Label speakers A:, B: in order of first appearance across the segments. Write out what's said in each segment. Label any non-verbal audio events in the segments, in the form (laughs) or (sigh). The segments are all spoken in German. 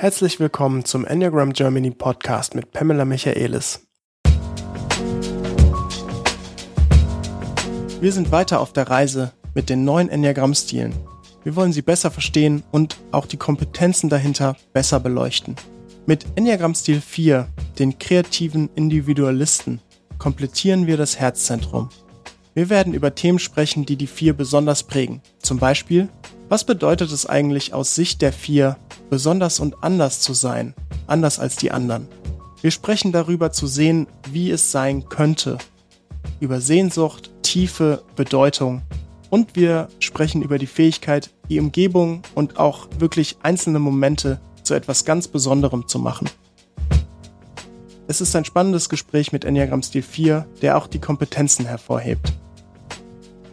A: Herzlich willkommen zum Enneagram Germany Podcast mit Pamela Michaelis. Wir sind weiter auf der Reise mit den neuen Enneagramm-Stilen. Wir wollen sie besser verstehen und auch die Kompetenzen dahinter besser beleuchten. Mit Enneagramm-Stil 4, den kreativen Individualisten, komplettieren wir das Herzzentrum. Wir werden über Themen sprechen, die die vier besonders prägen. Zum Beispiel, was bedeutet es eigentlich aus Sicht der vier, besonders und anders zu sein, anders als die anderen? Wir sprechen darüber zu sehen, wie es sein könnte, über Sehnsucht, Tiefe, Bedeutung und wir sprechen über die Fähigkeit, die Umgebung und auch wirklich einzelne Momente zu etwas ganz Besonderem zu machen. Es ist ein spannendes Gespräch mit Enneagram Stil 4, der auch die Kompetenzen hervorhebt.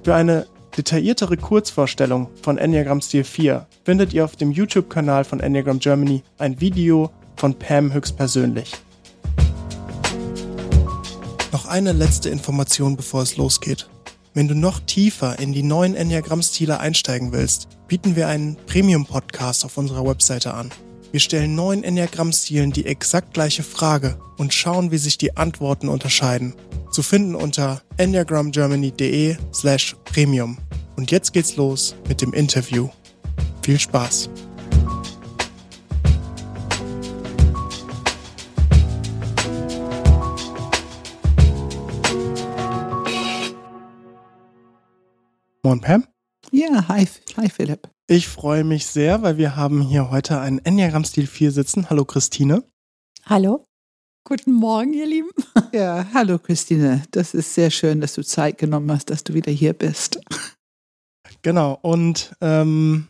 A: Für eine detailliertere Kurzvorstellung von Enneagram Stil 4 findet ihr auf dem YouTube-Kanal von Enneagram Germany ein Video von Pam höchstpersönlich. Noch eine letzte Information, bevor es losgeht. Wenn du noch tiefer in die neuen Enneagramm-Stile einsteigen willst, bieten wir einen Premium-Podcast auf unserer Webseite an. Wir stellen neun Enneagramm-Stilen die exakt gleiche Frage und schauen, wie sich die Antworten unterscheiden. Zu finden unter enneagramgermany.de slash premium. Und jetzt geht's los mit dem Interview. Viel Spaß! Moin Pam.
B: Ja, hi, hi Philipp.
A: Ich freue mich sehr, weil wir haben hier heute einen Enneagram Stil 4 sitzen. Hallo Christine.
C: Hallo. Guten Morgen, ihr Lieben. (laughs)
B: Ja, hallo Christine. Das ist sehr schön, dass du Zeit genommen hast, dass du wieder hier bist.
A: Genau. Und ähm,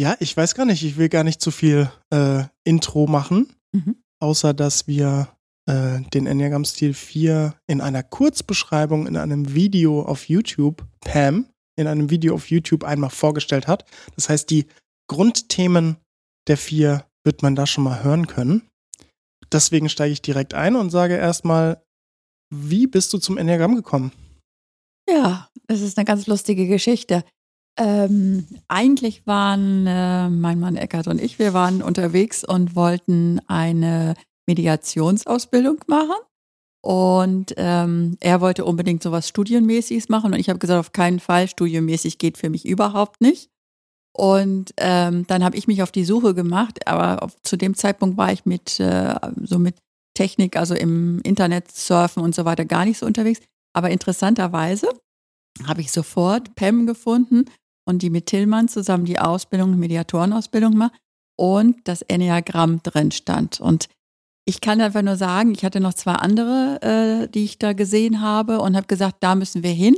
A: ja, ich weiß gar nicht, ich will gar nicht zu viel äh, Intro machen, mhm. außer dass wir äh, den Enneagram Stil 4 in einer Kurzbeschreibung in einem Video auf YouTube, Pam, in einem Video auf YouTube einmal vorgestellt hat. Das heißt, die Grundthemen der vier wird man da schon mal hören können. Deswegen steige ich direkt ein und sage erstmal, wie bist du zum Enneagramm gekommen?
C: Ja, das ist eine ganz lustige Geschichte. Ähm, eigentlich waren äh, mein Mann Eckert und ich, wir waren unterwegs und wollten eine Mediationsausbildung machen. Und ähm, er wollte unbedingt sowas Studienmäßiges machen und ich habe gesagt, auf keinen Fall, studienmäßig geht für mich überhaupt nicht. Und ähm, dann habe ich mich auf die Suche gemacht, aber auf, zu dem Zeitpunkt war ich mit äh, so mit Technik, also im Internet surfen und so weiter gar nicht so unterwegs. Aber interessanterweise habe ich sofort Pam gefunden und die mit Tillmann zusammen die Ausbildung, Mediatorenausbildung macht und das Enneagramm drin stand. Und ich kann einfach nur sagen, ich hatte noch zwei andere, äh, die ich da gesehen habe und habe gesagt, da müssen wir hin.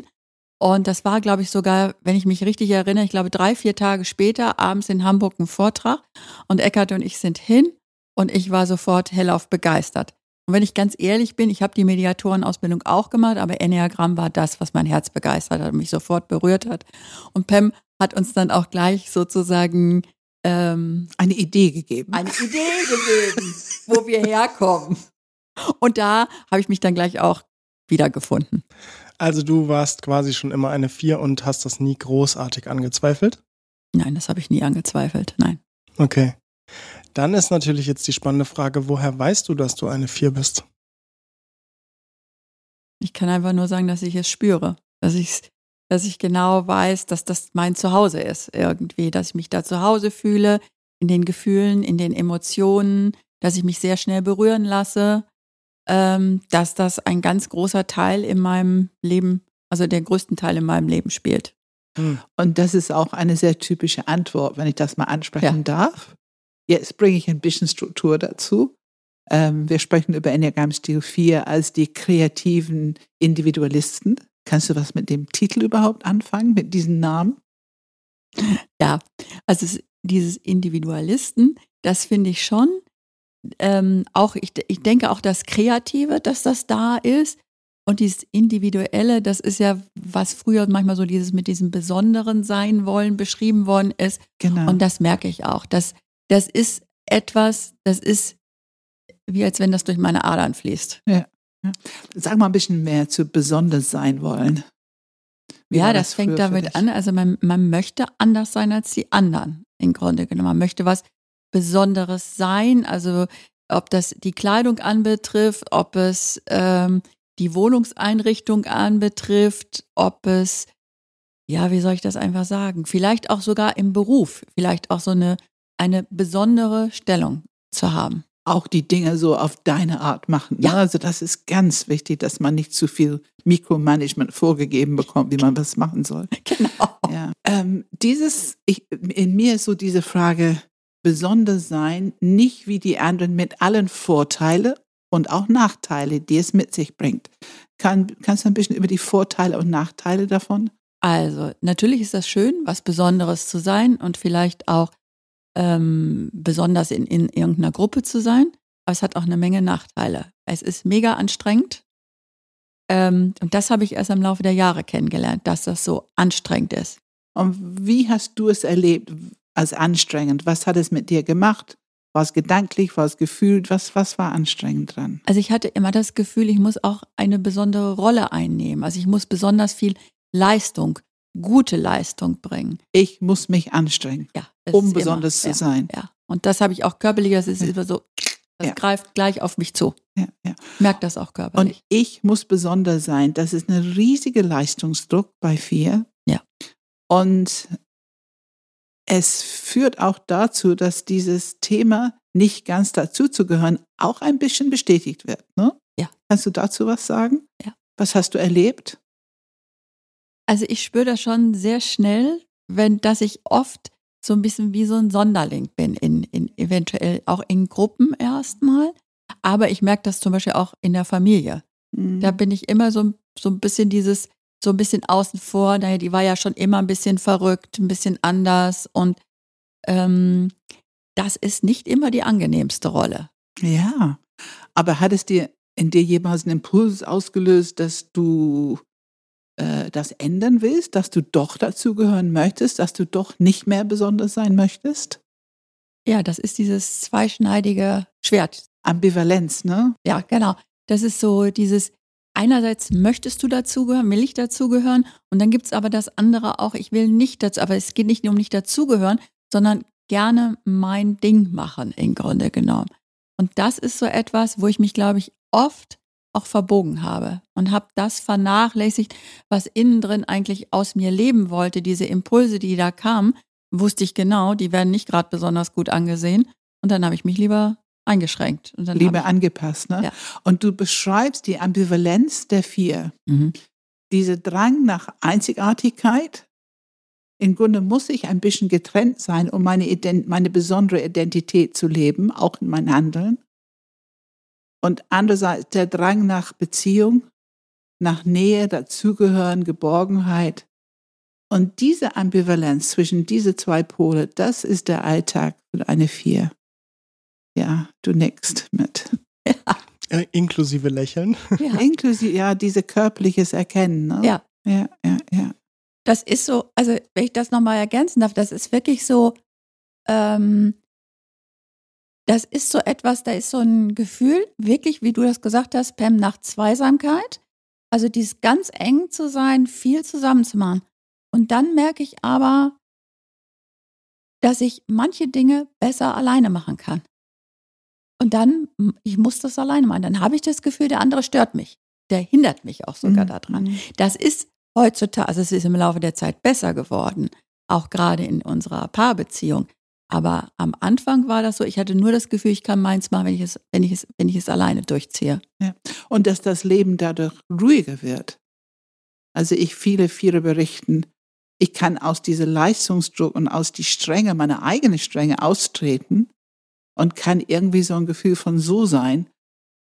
C: Und das war, glaube ich, sogar, wenn ich mich richtig erinnere, ich glaube, drei, vier Tage später, abends in Hamburg ein Vortrag. Und Eckart und ich sind hin und ich war sofort hellauf begeistert. Und wenn ich ganz ehrlich bin, ich habe die Mediatorenausbildung auch gemacht, aber Enneagramm war das, was mein Herz begeistert hat und mich sofort berührt hat. Und Pam hat uns dann auch gleich sozusagen
B: ähm, eine Idee gegeben.
C: Eine Idee gegeben, wo wir herkommen. Und da habe ich mich dann gleich auch wiedergefunden.
A: Also du warst quasi schon immer eine Vier und hast das nie großartig angezweifelt?
C: Nein, das habe ich nie angezweifelt, nein.
A: Okay. Dann ist natürlich jetzt die spannende Frage, woher weißt du, dass du eine Vier bist?
C: Ich kann einfach nur sagen, dass ich es spüre, dass ich es dass ich genau weiß, dass das mein Zuhause ist irgendwie, dass ich mich da zu Hause fühle, in den Gefühlen, in den Emotionen, dass ich mich sehr schnell berühren lasse, ähm, dass das ein ganz großer Teil in meinem Leben, also der größten Teil in meinem Leben spielt.
B: Hm. Und das ist auch eine sehr typische Antwort, wenn ich das mal ansprechen ja. darf. Jetzt bringe ich ein bisschen Struktur dazu. Ähm, wir sprechen über Enneagram Stil 4 als die kreativen Individualisten. Kannst du was mit dem Titel überhaupt anfangen, mit diesem Namen?
C: Ja, also dieses Individualisten, das finde ich schon. Ähm, auch ich, ich denke auch das Kreative, dass das da ist. Und dieses Individuelle, das ist ja, was früher manchmal so dieses mit diesem Besonderen sein wollen beschrieben worden ist. Genau. Und das merke ich auch. Das, das ist etwas, das ist wie als wenn das durch meine Adern fließt.
B: Ja. Sag mal ein bisschen mehr zu besonders sein wollen.
C: Wie ja, das, das fängt damit an. Also man, man möchte anders sein als die anderen, im Grunde genommen. Man möchte was besonderes Sein, also ob das die Kleidung anbetrifft, ob es ähm, die Wohnungseinrichtung anbetrifft, ob es, ja, wie soll ich das einfach sagen, vielleicht auch sogar im Beruf, vielleicht auch so eine, eine besondere Stellung zu haben.
B: Auch die Dinge so auf deine Art machen. Ja. Also das ist ganz wichtig, dass man nicht zu viel Mikromanagement vorgegeben bekommt, wie man was machen soll.
C: Genau.
B: Ja. Ähm, dieses, ich, in mir ist so diese Frage, besonders sein, nicht wie die anderen mit allen Vorteilen und auch Nachteile, die es mit sich bringt. Kann, kannst du ein bisschen über die Vorteile und Nachteile davon?
C: Also, natürlich ist das schön, was Besonderes zu sein und vielleicht auch ähm, besonders in, in irgendeiner Gruppe zu sein, aber es hat auch eine Menge Nachteile. Es ist mega anstrengend. Ähm, und das habe ich erst im Laufe der Jahre kennengelernt, dass das so anstrengend ist.
B: Und wie hast du es erlebt als anstrengend? Was hat es mit dir gemacht? War es gedanklich, war es gefühlt? Was, was war anstrengend dran?
C: Also ich hatte immer das Gefühl, ich muss auch eine besondere Rolle einnehmen. Also ich muss besonders viel Leistung, gute Leistung bringen.
B: Ich muss mich anstrengen,
C: ja,
B: um besonders
C: immer,
B: zu sein.
C: Ja, und das habe ich auch körperlich, das ist ja. immer so, das ja. greift gleich auf mich zu.
B: Ja, ja.
C: Merkt das auch körperlich.
B: Und ich muss besonders sein. Das ist ein riesiger Leistungsdruck bei vier.
C: Ja.
B: Und es führt auch dazu, dass dieses Thema nicht ganz dazuzugehören auch ein bisschen bestätigt wird. Ne?
C: Ja.
B: Kannst du dazu was sagen?
C: Ja.
B: Was hast du erlebt?
C: Also ich spüre das schon sehr schnell, wenn, dass ich oft so ein bisschen wie so ein Sonderling bin, in, in eventuell auch in Gruppen erstmal. Aber ich merke das zum Beispiel auch in der Familie. Mhm. Da bin ich immer so, so ein bisschen dieses, so ein bisschen außen vor. Naja, die war ja schon immer ein bisschen verrückt, ein bisschen anders und ähm, das ist nicht immer die angenehmste Rolle.
B: Ja, aber hat es dir in dir jemals einen Impuls ausgelöst, dass du äh, das ändern willst, dass du doch dazugehören möchtest, dass du doch nicht mehr besonders sein möchtest?
C: Ja, das ist dieses zweischneidige Schwert.
B: Ambivalenz, ne?
C: Ja, genau. Das ist so dieses, einerseits möchtest du dazugehören, will ich dazugehören und dann gibt es aber das andere auch, ich will nicht dazu, aber es geht nicht nur um nicht dazugehören, sondern gerne mein Ding machen im Grunde genommen. Und das ist so etwas, wo ich mich, glaube ich, oft auch verbogen habe und habe das vernachlässigt, was innen drin eigentlich aus mir leben wollte. Diese Impulse, die da kamen, wusste ich genau, die werden nicht gerade besonders gut angesehen. Und dann habe ich mich lieber eingeschränkt. Und dann
B: Lieber angepasst, ne?
C: Ja.
B: Und du beschreibst die Ambivalenz der vier.
C: Mhm.
B: Dieser Drang nach Einzigartigkeit. Im Grunde muss ich ein bisschen getrennt sein, um meine, Ident meine besondere Identität zu leben, auch in meinem Handeln. Und andererseits der Drang nach Beziehung, nach Nähe, Dazugehören, Geborgenheit. Und diese Ambivalenz zwischen diese zwei Pole, das ist der Alltag für eine Vier. Ja, du nickst mit.
C: Ja.
A: Äh, inklusive Lächeln.
B: Ja. (laughs) Inklusive, ja, diese körperliches Erkennen. Ne?
C: Ja.
B: Ja, ja, ja.
C: Das ist so, also wenn ich das nochmal ergänzen darf, das ist wirklich so, ähm, das ist so etwas, da ist so ein Gefühl, wirklich, wie du das gesagt hast, Pam, nach Zweisamkeit. Also dieses ganz eng zu sein, viel zusammen zu machen. Und dann merke ich aber, dass ich manche Dinge besser alleine machen kann. Und dann, ich muss das alleine machen. Dann habe ich das Gefühl, der andere stört mich. Der hindert mich auch sogar mhm. daran. Das ist heutzutage, also es ist im Laufe der Zeit besser geworden, auch gerade in unserer Paarbeziehung. Aber am Anfang war das so, ich hatte nur das Gefühl, ich kann meins machen, wenn ich es, wenn ich es, wenn ich es alleine durchziehe.
B: Ja. Und dass das Leben dadurch ruhiger wird. Also ich viele, viele berichten, ich kann aus diesem Leistungsdruck und aus die Strenge, meiner eigenen Strenge austreten und kann irgendwie so ein Gefühl von so sein,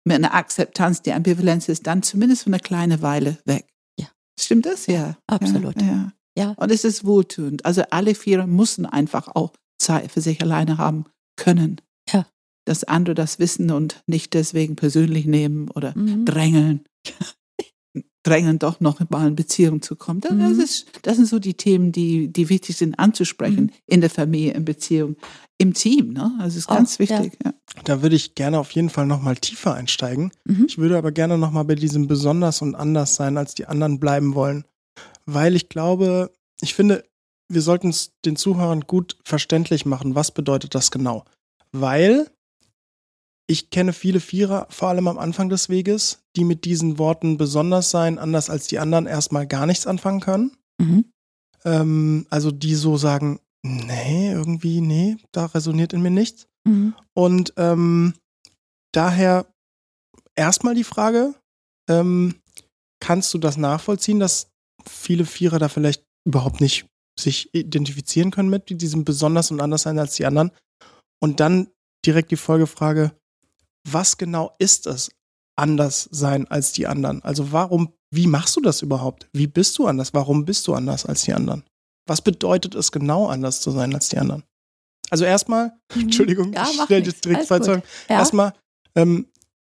B: mit einer Akzeptanz, die Ambivalenz ist dann zumindest für eine kleine Weile weg.
C: Ja.
B: Stimmt das? Ja.
C: Absolut.
B: Ja, ja.
C: ja.
B: Und es ist wohltuend. Also alle vier müssen einfach auch Zeit für sich alleine haben können.
C: Ja.
B: Dass andere das wissen und nicht deswegen persönlich nehmen oder
C: Mhm.
B: drängeln. (laughs) drängen doch noch mal in Beziehung zu kommen. Das,
C: Mhm.
B: ist, das sind so die Themen, die, die wichtig sind anzusprechen
C: Mhm.
B: in der Familie, in Beziehung, im Team. Ne? Also ist ganz
C: ja.
B: wichtig. Ja.
A: Da würde ich gerne auf jeden Fall nochmal tiefer einsteigen.
C: Mhm.
A: Ich würde aber gerne nochmal bei diesem besonders und anders sein als die anderen bleiben wollen. Weil ich glaube, ich finde, wir sollten es den Zuhörern gut verständlich machen, was bedeutet das genau. weil ich kenne viele Vierer, vor allem am Anfang des Weges, die mit diesen Worten besonders sein, anders als die anderen, erstmal gar nichts anfangen können.
C: Mhm.
A: Ähm, also die so sagen, nee, irgendwie, nee, da resoniert in mir nichts.
C: Mhm.
A: Und ähm, daher erstmal die Frage, ähm, kannst du das nachvollziehen, dass viele Vierer da vielleicht überhaupt nicht sich identifizieren können mit diesem besonders und anders sein als die anderen? Und dann direkt die Folgefrage, was genau ist es, anders sein als die anderen? Also warum, wie machst du das überhaupt? Wie bist du anders? Warum bist du anders als die anderen? Was bedeutet es genau, anders zu sein als die anderen? Also erstmal,
C: Mhm.
A: Entschuldigung,
C: Ja,
A: ich stelle direkt zwei. Zeugen.
C: Ja.
A: Erstmal, ähm,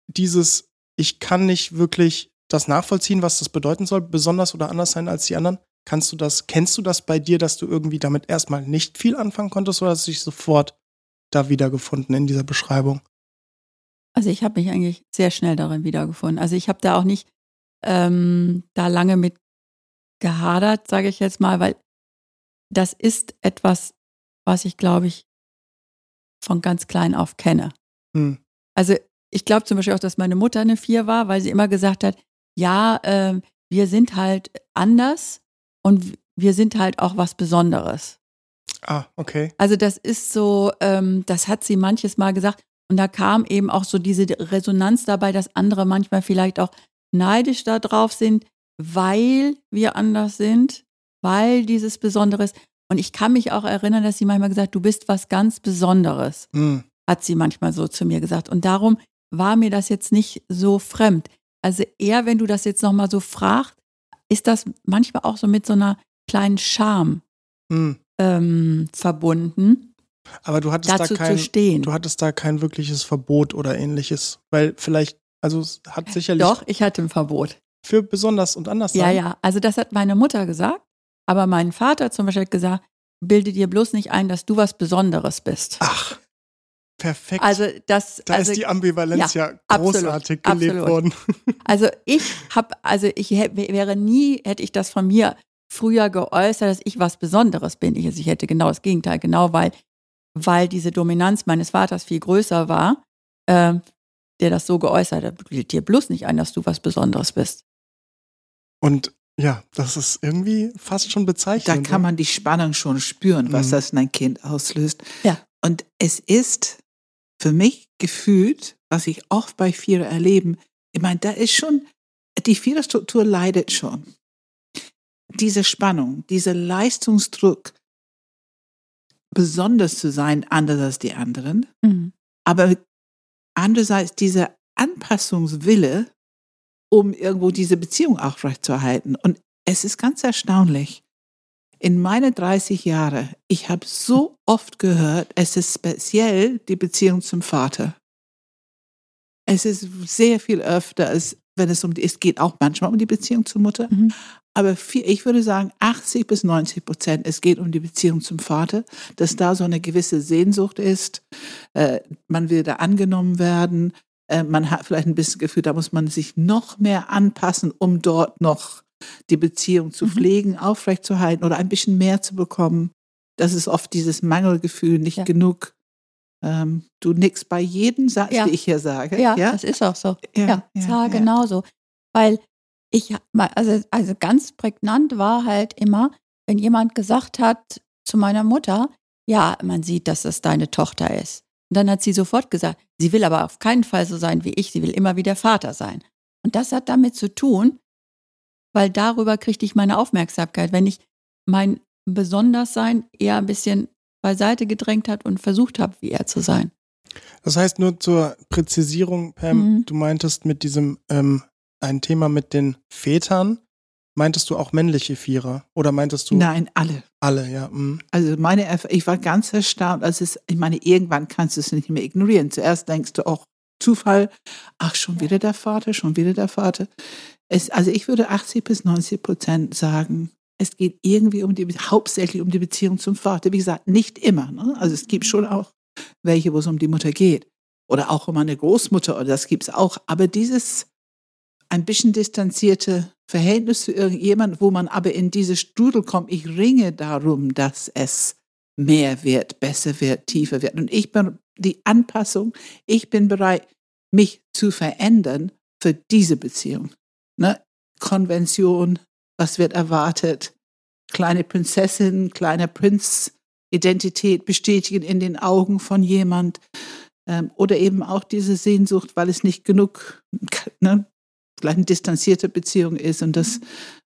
A: dieses, ich kann nicht wirklich das nachvollziehen, was das bedeuten soll, besonders oder anders sein als die anderen. Kannst du das, kennst du das bei dir, dass du irgendwie damit erstmal nicht viel anfangen konntest oder hast du dich sofort da wiedergefunden in dieser Beschreibung?
C: Also ich habe mich eigentlich sehr schnell darin wiedergefunden. Also ich habe da auch nicht ähm, da lange mit gehadert, sage ich jetzt mal, weil das ist etwas, was ich glaube ich von ganz klein auf kenne.
A: Hm.
C: Also ich glaube zum Beispiel auch, dass meine Mutter eine Vier war, weil sie immer gesagt hat, ja, ähm, wir sind halt anders und wir sind halt auch was Besonderes.
A: Ah, okay.
C: Also das ist so, ähm, das hat sie manches Mal gesagt. Und da kam eben auch so diese Resonanz dabei, dass andere manchmal vielleicht auch neidisch da drauf sind, weil wir anders sind, weil dieses Besonderes. Und ich kann mich auch erinnern, dass sie manchmal gesagt, du bist was ganz Besonderes,
A: Hm.
C: hat sie manchmal so zu mir gesagt. Und darum war mir das jetzt nicht so fremd. Also eher, wenn du das jetzt nochmal so fragst, ist das manchmal auch so mit so einer kleinen Scham
A: Hm.
C: ähm, verbunden,
A: Aber du hattest
C: dazu
A: da kein,
C: zu stehen.
A: du hattest da kein wirkliches Verbot oder ähnliches, weil vielleicht, also es hat sicherlich
C: Doch, ich hatte ein Verbot.
A: für besonders und anders
C: Ja,
A: sein.
C: ja. Also das hat meine Mutter gesagt, aber mein Vater zum Beispiel hat gesagt, bilde dir bloß nicht ein, dass du was Besonderes bist.
A: Ach, perfekt.
C: Also das,
A: da
C: also,
A: ist die Ambivalenz ja,
C: absolut,
A: großartig gelebt
C: absolut.
A: worden.
C: also ich habe, also ich wäre nie, hätte ich das von mir früher geäußert, dass ich was Besonderes bin. Ich, also ich hätte genau das Gegenteil, genau weil, weil diese Dominanz meines Vaters viel größer war, ähm, der das so geäußert hat, bilde dir bloß nicht ein, dass du was Besonderes bist.
A: Und ja, das ist irgendwie fast schon
B: Da
A: bezeichnend.
B: kann man die Spannung schon spüren, was
A: Mhm.
B: das in ein Kind auslöst.
C: Ja.
B: Und es ist für mich gefühlt, was ich oft bei Vierer erleben, ich meine, da ist schon, die Viererstruktur leidet schon. Diese Spannung, dieser Leistungsdruck, besonders zu sein, anders als die anderen,
C: Mhm.
B: aber andererseits dieser Anpassungswille, um irgendwo diese Beziehung aufrechtzuerhalten. Und es ist ganz erstaunlich. In meine 30 Jahre, ich habe so oft gehört, es ist speziell die Beziehung zum Vater. Es ist sehr viel öfter, als wenn es um die, es geht auch manchmal um die Beziehung zur Mutter,
C: Mhm.
B: aber viel, ich würde sagen 80 bis 90 Prozent, es geht um die Beziehung zum Vater, dass da so eine gewisse Sehnsucht ist, äh, man will da angenommen werden, äh, man hat vielleicht ein bisschen Gefühl, da muss man sich noch mehr anpassen, um dort noch die Beziehung zu
C: Mhm.
B: pflegen, aufrechtzuerhalten oder ein bisschen mehr zu bekommen. Das ist oft dieses Mangelgefühl, nicht
C: Ja.
B: genug. Ähm, du nix bei jedem Satz,
C: Ja.
B: ich hier sage.
C: Ja, das ist auch so.
B: Ja,
C: Ja,
B: ja,
C: es war
B: ja.
C: genauso. Weil ich, also, also ganz prägnant war halt immer, wenn jemand gesagt hat zu meiner Mutter, ja, man sieht, dass das deine Tochter ist. Und dann hat sie sofort gesagt, sie will aber auf keinen Fall so sein wie ich, sie will immer wie der Vater sein. Und das hat damit zu tun, weil darüber kriegte ich meine Aufmerksamkeit. Wenn ich mein Besonderssein eher ein bisschen beiseite gedrängt hat und versucht habe, wie er zu sein.
A: Das heißt nur zur Präzisierung, Pam,
C: Mhm.
A: du meintest mit diesem ähm, ein Thema mit den Vätern, meintest du auch männliche Vierer oder meintest du
B: Nein, alle.
A: alle, ja. mm.
B: Also meine, Erf- ich war ganz erstaunt, als es, ich meine, irgendwann kannst du es nicht mehr ignorieren. Zuerst denkst du auch Zufall, ach, schon wieder der Vater, schon wieder der Vater. Es, also ich würde 80 bis 90 Prozent sagen, es geht irgendwie um die, hauptsächlich um die Beziehung zum Vater. Wie gesagt, nicht immer. Ne? Also es gibt schon auch welche, wo es um die Mutter geht. Oder auch um eine Großmutter, oder das gibt es auch. Aber dieses ein bisschen distanzierte Verhältnis zu irgendjemand, wo man aber in diese Strudel kommt, ich ringe darum, dass es mehr wird, besser wird, tiefer wird. Und ich bin die Anpassung. Ich bin bereit, mich zu verändern für diese Beziehung. Ne? Konvention, was wird erwartet, kleine Prinzessin, kleiner Prinz, Identität bestätigen in den Augen von jemand. Ähm, oder eben auch diese Sehnsucht, weil es nicht genug, (laughs) ne, vielleicht eine distanzierte Beziehung ist und dass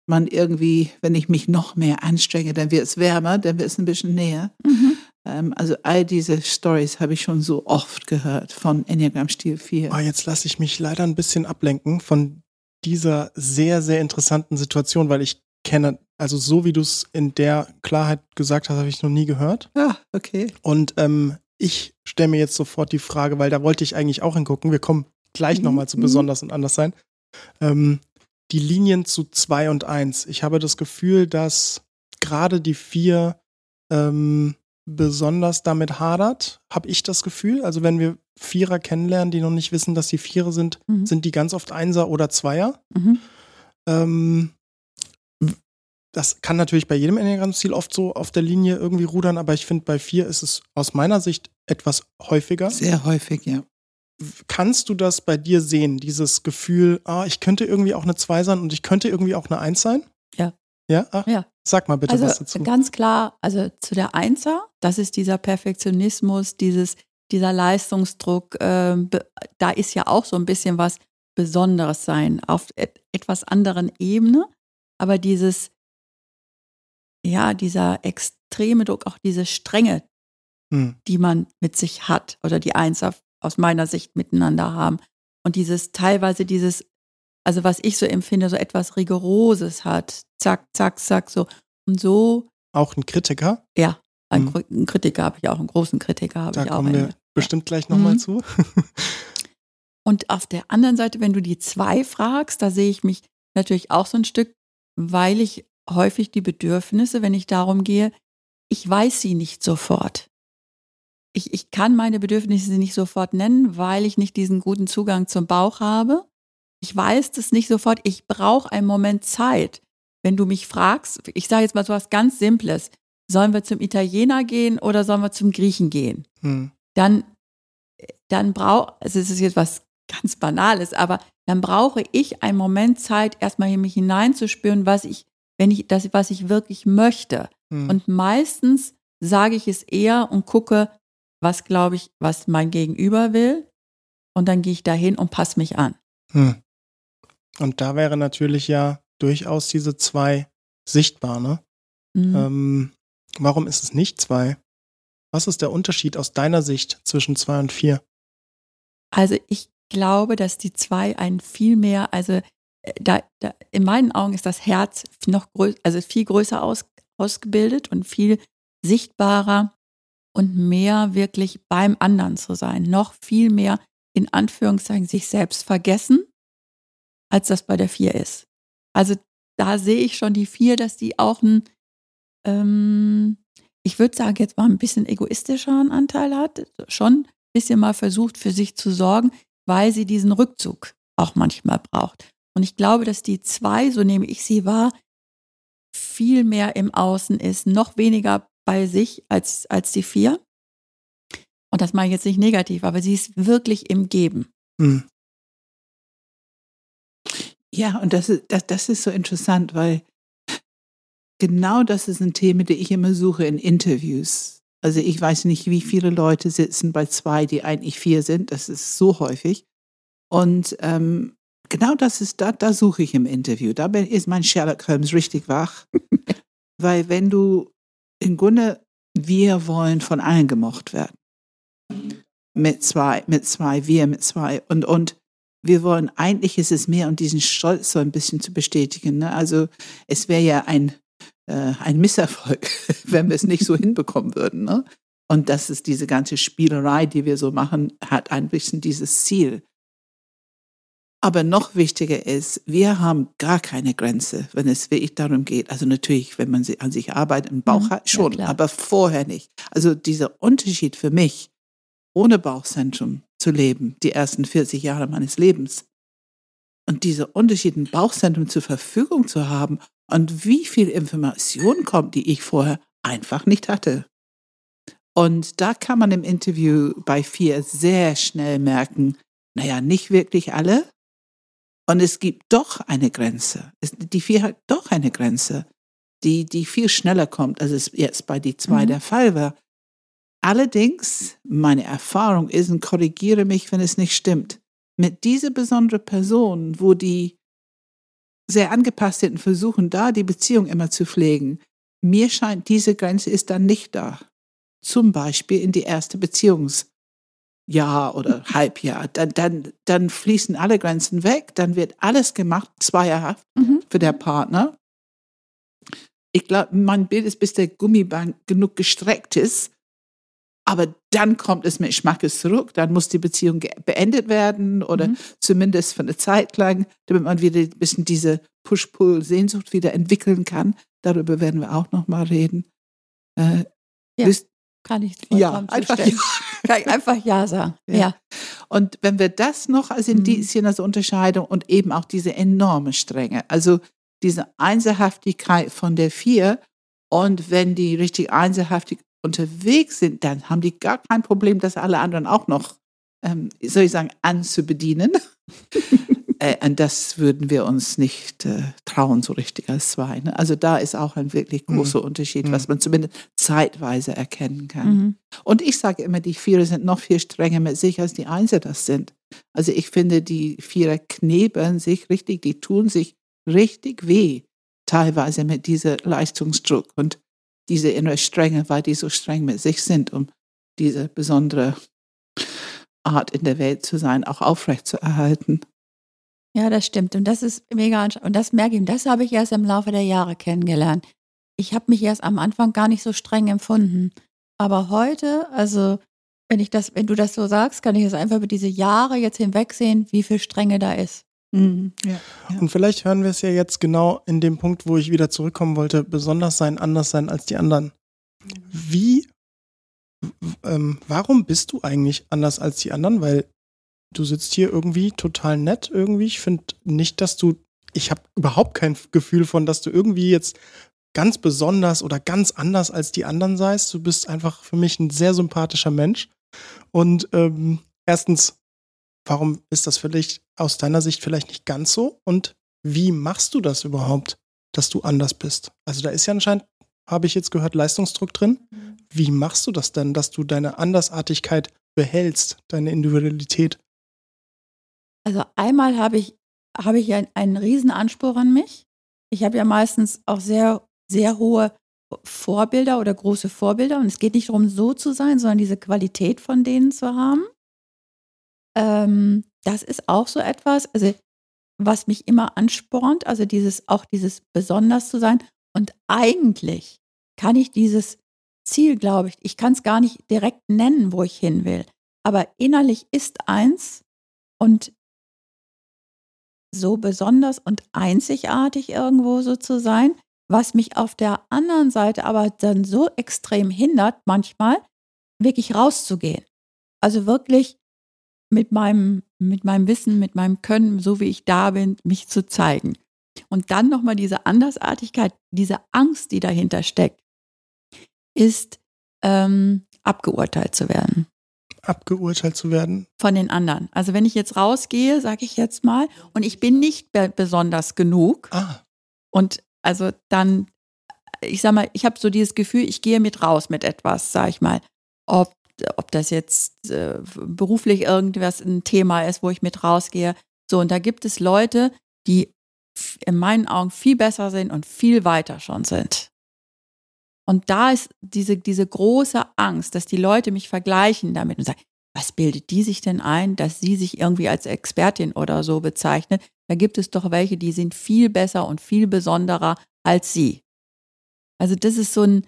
B: man irgendwie, wenn ich mich noch mehr anstrenge, dann wird es wärmer, dann wird es ein bisschen näher. Mhm. Ähm, also all diese Stories habe ich schon so oft gehört von Enneagram Stil 4.
A: Oh, jetzt lasse ich mich leider ein bisschen ablenken von dieser sehr, sehr interessanten Situation, weil ich kenne, also so wie du es in der Klarheit gesagt hast, habe ich noch nie gehört.
B: Ah, okay.
A: Und ähm, ich stelle mir jetzt sofort die Frage, weil da wollte ich eigentlich auch hingucken. Wir kommen gleich mhm. nochmal zu mhm. besonders und anders sein. Ähm, die Linien zu zwei und eins. Ich habe das Gefühl, dass gerade die vier ähm, besonders damit hadert, habe ich das Gefühl. Also wenn wir Vierer kennenlernen, die noch nicht wissen, dass sie Vierer sind, mhm. sind die ganz oft Einser oder Zweier. Mhm. Ähm, das kann natürlich bei jedem Enneagramm-Stil oft so auf der Linie irgendwie rudern, aber ich finde, bei vier ist es aus meiner Sicht etwas häufiger.
B: Sehr häufig, ja.
A: Kannst du das bei dir sehen, dieses Gefühl, ah, ich könnte irgendwie auch eine Zwei sein und ich könnte irgendwie auch eine Eins sein?
C: Ja.
A: Ja? Ach, ja. Sag mal bitte
C: also,
A: was dazu.
C: Ganz klar, also zu der Einser, das ist dieser Perfektionismus, dieses, dieser Leistungsdruck, äh, da ist ja auch so ein bisschen was Besonderes sein auf et etwas anderen Ebene, aber dieses ja, dieser extreme Druck, auch diese Strenge, hm. die man mit sich hat oder die eins aus meiner Sicht miteinander haben. Und dieses teilweise dieses, also was ich so empfinde, so etwas Rigoroses hat. Zack, zack, zack, so. Und so.
A: Auch ein Kritiker?
C: Ja, ein, hm. ein Kritiker habe ich auch, einen großen Kritiker habe
A: da
C: ich auch.
A: Da kommen wir bestimmt gleich nochmal mhm. zu. (laughs)
C: Und auf der anderen Seite, wenn du die zwei fragst, da sehe ich mich natürlich auch so ein Stück, weil ich häufig die Bedürfnisse, wenn ich darum gehe, ich weiß sie nicht sofort. Ich, ich kann meine Bedürfnisse nicht sofort nennen, weil ich nicht diesen guten Zugang zum Bauch habe. Ich weiß das nicht sofort. Ich brauche einen Moment Zeit. Wenn du mich fragst, ich sage jetzt mal so was ganz Simples, sollen wir zum Italiener gehen oder sollen wir zum Griechen gehen? Hm. Dann, dann brauche, also es ist jetzt was ganz Banales, aber dann brauche ich einen Moment Zeit, erstmal in mich hineinzuspüren, was ich wenn ich das, was ich wirklich möchte. Hm. Und meistens sage ich es eher und gucke, was glaube ich, was mein Gegenüber will. Und dann gehe ich dahin und passe mich an. Hm.
A: Und da wäre natürlich ja durchaus diese zwei sichtbar, ne? Mhm. Ähm, warum ist es nicht zwei? Was ist der Unterschied aus deiner Sicht zwischen zwei und vier?
C: Also ich glaube, dass die zwei ein viel mehr, also da, da, in meinen Augen ist das Herz noch größer, also viel größer aus, ausgebildet und viel sichtbarer und mehr wirklich beim anderen zu sein. Noch viel mehr in Anführungszeichen sich selbst vergessen, als das bei der Vier ist. Also da sehe ich schon die Vier, dass die auch ein, ähm, ich würde sagen, jetzt mal ein bisschen egoistischeren Anteil hat, schon ein bisschen mal versucht, für sich zu sorgen, weil sie diesen Rückzug auch manchmal braucht. Und ich glaube, dass die zwei, so nehme ich sie wahr, viel mehr im Außen ist, noch weniger bei sich als, als die vier. Und das meine ich jetzt nicht negativ, aber sie ist wirklich im Geben. Hm.
B: Ja, und das ist, das, das ist so interessant, weil genau das ist ein Thema, das ich immer suche in Interviews. Also ich weiß nicht, wie viele Leute sitzen bei zwei, die eigentlich vier sind. Das ist so häufig. Und ähm, genau das ist, da, da suche ich im Interview. Da ist mein Sherlock Holmes richtig wach. (laughs) Weil wenn du im Grunde, wir wollen von allen gemocht werden. Mit zwei, mit zwei, wir mit zwei. Und, und wir wollen, eigentlich ist es mehr, um diesen Stolz so ein bisschen zu bestätigen. Ne? Also es wäre ja ein, äh, ein Misserfolg, (laughs) wenn wir es nicht so (laughs) hinbekommen würden. Ne? Und das ist diese ganze Spielerei, die wir so machen, hat ein bisschen dieses Ziel. Aber noch wichtiger ist, wir haben gar keine Grenze, wenn es wirklich darum geht. Also natürlich, wenn man an sich arbeitet, im Bauch mhm, hat, schon, ja, aber vorher nicht. Also dieser Unterschied für mich, ohne Bauchzentrum zu leben, die ersten 40 Jahre meines Lebens, und dieser Unterschied, ein Bauchzentrum zur Verfügung zu haben und wie viel Information kommt, die ich vorher einfach nicht hatte. Und da kann man im Interview bei vier sehr schnell merken, naja, nicht wirklich alle. Und es gibt doch eine Grenze. Es, die vier hat doch eine Grenze, die, die viel schneller kommt, als es jetzt bei die zwei mhm. der Fall war. Allerdings, meine Erfahrung ist, und korrigiere mich, wenn es nicht stimmt, mit dieser besonderen Person, wo die sehr angepasst sind und versuchen, da die Beziehung immer zu pflegen, mir scheint, diese Grenze ist dann nicht da. Zum Beispiel in die erste Beziehungsjahr oder (laughs) Halbjahr. Dann, dann, dann fließen alle Grenzen weg, dann wird alles gemacht, zweierhaft mhm. für der Partner. Ich glaube, mein Bild ist, bis der Gummiband genug gestreckt ist, aber dann kommt es mit Schmackes zurück, dann muss die Beziehung beendet werden oder mhm. zumindest für eine Zeit lang, damit man wieder ein bisschen diese Push-Pull-Sehnsucht wieder entwickeln kann. Darüber werden wir auch noch mal reden.
C: Äh, ja, kann ich
B: ja, einfach ja. (laughs)
C: Kann ich einfach ja sagen. Ja. ja.
B: Und wenn wir das noch als Indizien, mhm. als Unterscheidung und eben auch diese enorme Strenge, also diese Einzelhaftigkeit von der Vier und wenn die richtig einzelhaftig unterwegs sind, dann haben die gar kein Problem, das alle anderen auch noch, ähm, soll ich sagen, anzubedienen. (laughs) äh, und das würden wir uns nicht äh, trauen, so richtig als zwei. Ne? Also da ist auch ein wirklich mhm. großer mhm. Unterschied, was man zumindest zeitweise erkennen kann. Mhm. Und ich sage immer, die Vierer sind noch viel strenger mit sich, als die Einser das sind. Also ich finde, die Vierer knebeln sich richtig, die tun sich richtig weh, teilweise mit diesem Leistungsdruck. Und diese innere Strenge, weil die so streng mit sich sind, um diese besondere Art in der Welt zu sein, auch aufrecht zu erhalten.
C: Ja, das stimmt. Und das ist mega Und das merke ich, das habe ich erst im Laufe der Jahre kennengelernt. Ich habe mich erst am Anfang gar nicht so streng empfunden. Aber heute, also wenn ich das, wenn du das so sagst, kann ich es einfach über diese Jahre jetzt hinwegsehen, wie viel Strenge da ist.
A: Mhm, ja, ja. Und vielleicht hören wir es ja jetzt genau in dem Punkt, wo ich wieder zurückkommen wollte, besonders sein, anders sein als die anderen. Wie, ähm, warum bist du eigentlich anders als die anderen? Weil du sitzt hier irgendwie total nett irgendwie. Ich finde nicht, dass du, ich habe überhaupt kein Gefühl von, dass du irgendwie jetzt ganz besonders oder ganz anders als die anderen seist. Du bist einfach für mich ein sehr sympathischer Mensch. Und ähm, erstens, Warum ist das vielleicht aus deiner Sicht vielleicht nicht ganz so? Und wie machst du das überhaupt, dass du anders bist? Also da ist ja anscheinend, habe ich jetzt gehört, Leistungsdruck drin. Mhm. Wie machst du das denn, dass du deine Andersartigkeit behältst, deine Individualität?
C: Also einmal habe ich, habe ich einen, einen riesen Anspruch an mich. Ich habe ja meistens auch sehr, sehr hohe Vorbilder oder große Vorbilder. Und es geht nicht darum, so zu sein, sondern diese Qualität von denen zu haben. Ähm, das ist auch so etwas, also was mich immer anspornt, also dieses auch dieses besonders zu sein. Und eigentlich kann ich dieses Ziel, glaube ich, ich kann es gar nicht direkt nennen, wo ich hin will. Aber innerlich ist eins und so besonders und einzigartig irgendwo so zu sein, was mich auf der anderen Seite aber dann so extrem hindert, manchmal wirklich rauszugehen. Also wirklich mit meinem, mit meinem Wissen, mit meinem Können, so wie ich da bin, mich zu zeigen. Und dann nochmal diese Andersartigkeit, diese Angst, die dahinter steckt, ist ähm, abgeurteilt zu werden.
A: Abgeurteilt zu werden?
C: Von den anderen. Also wenn ich jetzt rausgehe, sage ich jetzt mal, und ich bin nicht be besonders genug. Ah. Und also dann, ich sag mal, ich habe so dieses Gefühl, ich gehe mit raus mit etwas, sag ich mal. Ob ob das jetzt äh, beruflich irgendwas ein Thema ist, wo ich mit rausgehe. So, und da gibt es Leute, die in meinen Augen viel besser sind und viel weiter schon sind. Und da ist diese, diese große Angst, dass die Leute mich vergleichen damit und sagen, was bildet die sich denn ein, dass sie sich irgendwie als Expertin oder so bezeichnet? Da gibt es doch welche, die sind viel besser und viel besonderer als sie. Also das ist so ein,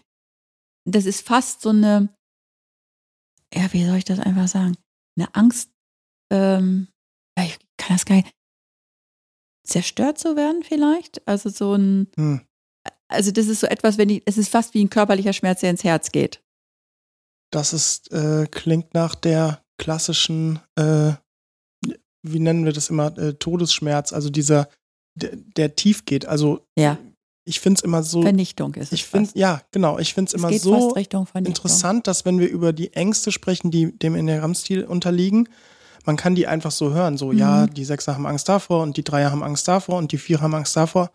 C: das ist fast so eine, ja, wie soll ich das einfach sagen? Eine Angst, ähm, ja, ich kann das gar nicht, zerstört zu werden vielleicht. Also so ein, hm. also das ist so etwas, wenn ich, es ist fast wie ein körperlicher Schmerz, der ins Herz geht.
A: Das ist, äh, klingt nach der klassischen, äh, wie nennen wir das immer, äh, Todesschmerz, also dieser, der, der tief geht. Also
C: ja.
A: Ich finde es immer so.
C: Vernichtung ist es.
A: Ich finde, ja, genau, ich finde es immer so interessant, dass wenn wir über die Ängste sprechen, die dem Enneagrammstil unterliegen, man kann die einfach so hören. So, mhm. ja, die Sechser haben Angst davor und die Dreier haben Angst davor und die Vierer haben Angst davor.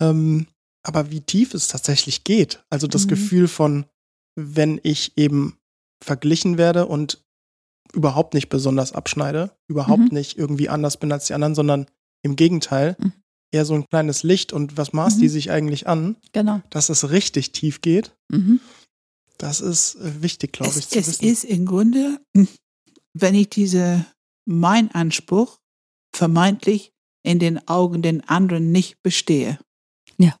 A: Ähm, aber wie tief es tatsächlich geht. Also das mhm. Gefühl von, wenn ich eben verglichen werde und überhaupt nicht besonders abschneide, überhaupt mhm. nicht irgendwie anders bin als die anderen, sondern im Gegenteil, mhm. Eher so ein kleines Licht und was maßt die mhm. sich eigentlich an?
C: Genau.
A: Dass es richtig tief geht. Mhm. Das ist äh, wichtig, glaube ich,
B: zu es wissen. Ist im Grunde, wenn ich diese, mein Anspruch vermeintlich in den Augen den anderen nicht bestehe.
C: Ja.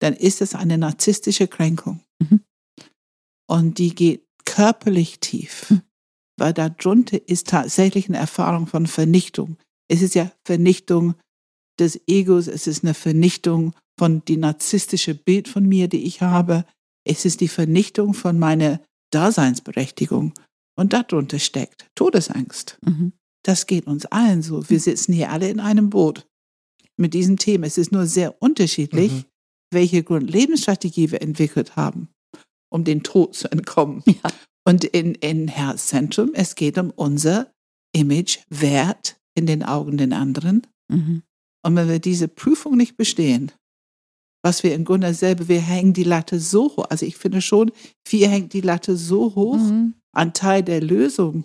B: Dann ist es eine narzisstische Kränkung. Mhm. Und die geht körperlich tief. Mhm weil darunter ist tatsächlich eine Erfahrung von Vernichtung. Es ist ja Vernichtung des Egos, es ist eine Vernichtung von die narzisstische Bild von mir, die ich habe. Es ist die Vernichtung von meiner Daseinsberechtigung. Und darunter steckt Todesangst. Mhm. Das geht uns allen so. Wir sitzen hier alle in einem Boot mit diesem Thema. Es ist nur sehr unterschiedlich, mhm. welche Grundlebensstrategie wir entwickelt haben, um den Tod zu entkommen. Ja. Und in, in Herzzentrum, es geht um unser Image, Wert in den Augen den anderen. Mhm. Und wenn wir diese Prüfung nicht bestehen, was wir im Grunde selber, wir hängen die Latte so hoch. Also ich finde schon, wir hängen die Latte so hoch mhm. an Teil der Lösung.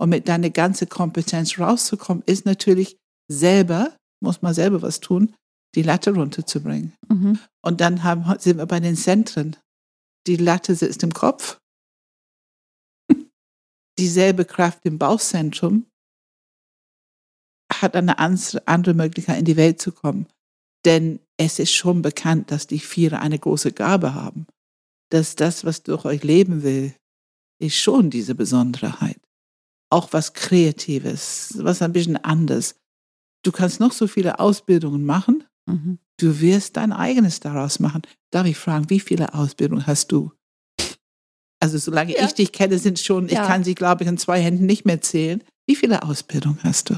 B: Und mit deiner ganzen Kompetenz rauszukommen, ist natürlich selber, muss man selber was tun, die Latte runterzubringen. Mhm. Und dann haben, sind wir bei den Zentren. Die Latte sitzt im Kopf (laughs) dieselbe Kraft im Bauchzentrum hat eine andere Möglichkeit, in die Welt zu kommen. Denn es ist schon bekannt, dass die Viere eine große Gabe haben. Dass das, was durch euch leben will, ist schon diese Besonderheit. Auch was Kreatives, was ein bisschen anders. Du kannst noch so viele Ausbildungen machen. Mhm. Du wirst dein eigenes daraus machen. Darf ich fragen, wie viele Ausbildungen hast du? Also solange ja. ich dich kenne, sind schon, ja. ich kann sie, glaube ich, in zwei Händen nicht mehr zählen. Wie viele Ausbildungen hast du?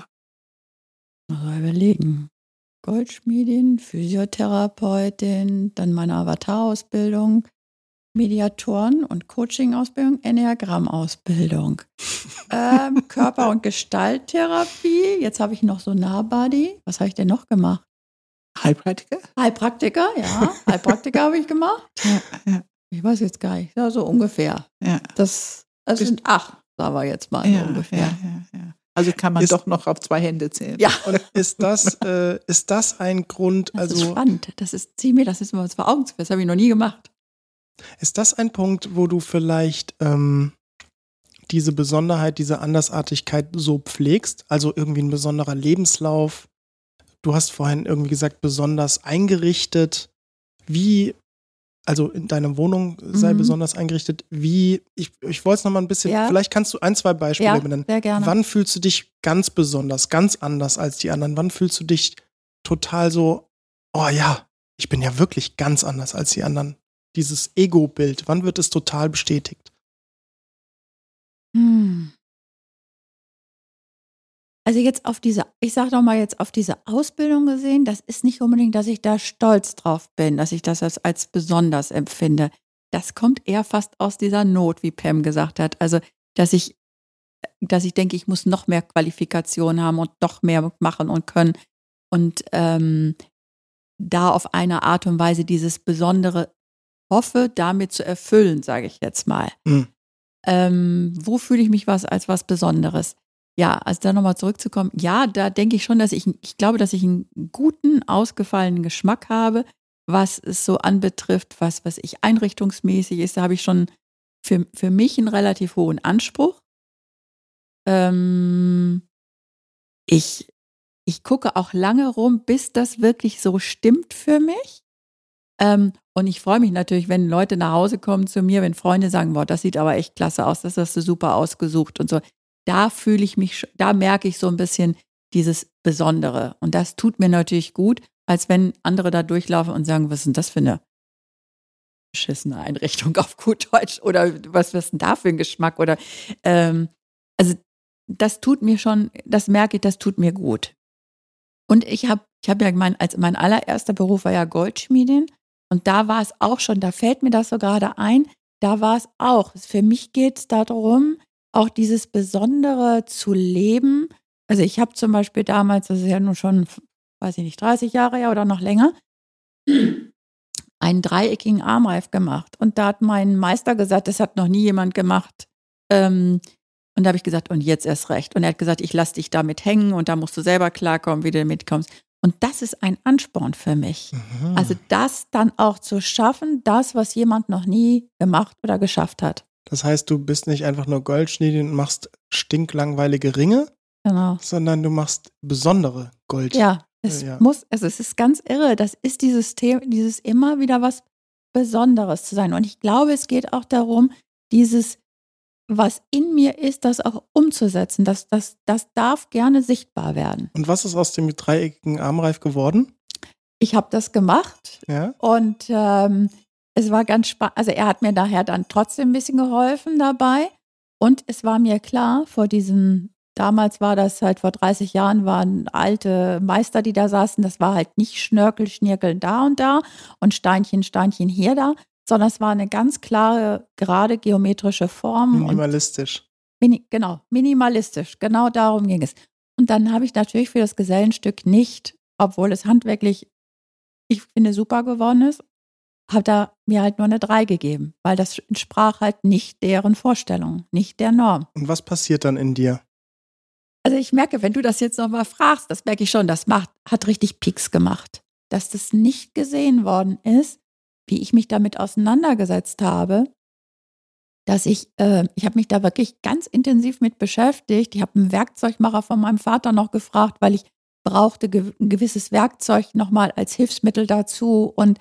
C: Mal überlegen. Goldschmiedin, Physiotherapeutin, dann meine Avatar-Ausbildung, Mediatoren- und Coaching-Ausbildung, Enneagramm-Ausbildung, (laughs) ähm, Körper- und Gestalttherapie. Jetzt habe ich noch so Nahbody. Was habe ich denn noch gemacht?
B: Heilpraktiker?
C: Heilpraktiker, ja. Heilpraktiker habe ich gemacht. (laughs) Ja, ja. Ich weiß jetzt gar nicht, ja, so ungefähr. Ja. Das, das sind acht, sagen wir jetzt mal ja, so ungefähr. Ja, ja,
B: ja. Also kann man ist, doch noch auf zwei Hände zählen.
A: Ja. Und ist das, (laughs) äh, ist das ein Grund?
C: Das
A: also,
C: ist spannend. Das ist, zieh mir das jetzt mal vor Augen zu Das habe ich noch nie gemacht.
A: Ist das ein Punkt, wo du vielleicht ähm, diese Besonderheit, diese Andersartigkeit so pflegst? Also irgendwie ein besonderer Lebenslauf? Du hast vorhin irgendwie gesagt, besonders eingerichtet. Wie also in deiner Wohnung sei mhm. besonders eingerichtet. Wie, ich, ich wollte es nochmal ein bisschen, ja. vielleicht kannst du ein, zwei Beispiele ja, benennen.
C: Sehr gerne.
A: Wann fühlst du dich ganz besonders, ganz anders als die anderen? Wann fühlst du dich total so, oh ja, ich bin ja wirklich ganz anders als die anderen? Dieses Ego-Bild, wann wird es total bestätigt?
C: Hm. Also jetzt auf diese, ich sage doch mal jetzt auf diese Ausbildung gesehen, das ist nicht unbedingt, dass ich da stolz drauf bin, dass ich das als, als besonders empfinde. Das kommt eher fast aus dieser Not, wie Pam gesagt hat. Also, dass ich, dass ich denke, ich muss noch mehr Qualifikation haben und noch mehr machen und können. Und ähm, da auf eine Art und Weise dieses Besondere hoffe, damit zu erfüllen, sage ich jetzt mal. Mhm. Ähm, wo fühle ich mich was als was Besonderes? Ja, also da nochmal zurückzukommen, ja, da denke ich schon, dass ich, ich glaube, dass ich einen guten, ausgefallenen Geschmack habe, was es so anbetrifft, was, was ich einrichtungsmäßig ist. Da habe ich schon für, für mich einen relativ hohen Anspruch. Ähm, ich, ich gucke auch lange rum, bis das wirklich so stimmt für mich. Ähm, und ich freue mich natürlich, wenn Leute nach Hause kommen zu mir, wenn Freunde sagen, boah, das sieht aber echt klasse aus, das hast du super ausgesucht und so da fühle ich mich, da merke ich so ein bisschen dieses Besondere. Und das tut mir natürlich gut, als wenn andere da durchlaufen und sagen, was ist denn das für eine beschissene Einrichtung auf gut Deutsch oder was, ist denn da für ein Geschmack oder ähm, also das tut mir schon, das merke ich, das tut mir gut. Und ich habe, ich habe ja mein, als mein allererster Beruf war ja Goldschmiedin Und da war es auch schon, da fällt mir das so gerade ein, da war es auch. Für mich geht es darum, auch dieses Besondere zu leben. Also ich habe zum Beispiel damals, das ist ja nun schon, weiß ich nicht, 30 Jahre her oder noch länger, (clears throat) einen dreieckigen Armreif gemacht. Und da hat mein Meister gesagt, das hat noch nie jemand gemacht. Ähm, und da habe ich gesagt, und jetzt erst recht. Und er hat gesagt, ich lasse dich damit hängen und da musst du selber klarkommen, wie du mitkommst. Und das ist ein Ansporn für mich. Mhm. Also das dann auch zu schaffen, das, was jemand noch nie gemacht oder geschafft hat.
A: Das heißt, du bist nicht einfach nur Goldschmiedin und machst stinklangweilige Ringe, genau. sondern du machst besondere Gold.
C: Ja, es ja. muss, also es ist ganz irre. Das ist dieses Thema, dieses immer wieder was Besonderes zu sein. Und ich glaube, es geht auch darum, dieses, was in mir ist, das auch umzusetzen. Das, das, das darf gerne sichtbar werden.
A: Und was ist aus dem dreieckigen Armreif geworden?
C: Ich habe das gemacht
A: ja.
C: und ähm, es war ganz spannend. Also er hat mir daher dann trotzdem ein bisschen geholfen dabei. Und es war mir klar, vor diesem Damals war das halt vor 30 Jahren waren alte Meister, die da saßen. Das war halt nicht Schnörkel, Schnirkel da und da und Steinchen, Steinchen hier da, sondern es war eine ganz klare, gerade geometrische Form.
A: Minimalistisch.
C: Mini, genau, minimalistisch. Genau darum ging es. Und dann habe ich natürlich für das Gesellenstück nicht, obwohl es handwerklich, ich finde, super geworden ist, habe da mir halt nur eine 3 gegeben, weil das entsprach halt nicht deren Vorstellung, nicht der Norm.
A: Und was passiert dann in dir?
C: Also ich merke, wenn du das jetzt nochmal fragst, das merke ich schon, das macht, hat richtig Pieks gemacht. Dass das nicht gesehen worden ist, wie ich mich damit auseinandergesetzt habe, dass ich, äh, ich habe mich da wirklich ganz intensiv mit beschäftigt. Ich habe einen Werkzeugmacher von meinem Vater noch gefragt, weil ich brauchte ge ein gewisses Werkzeug nochmal als Hilfsmittel dazu. Und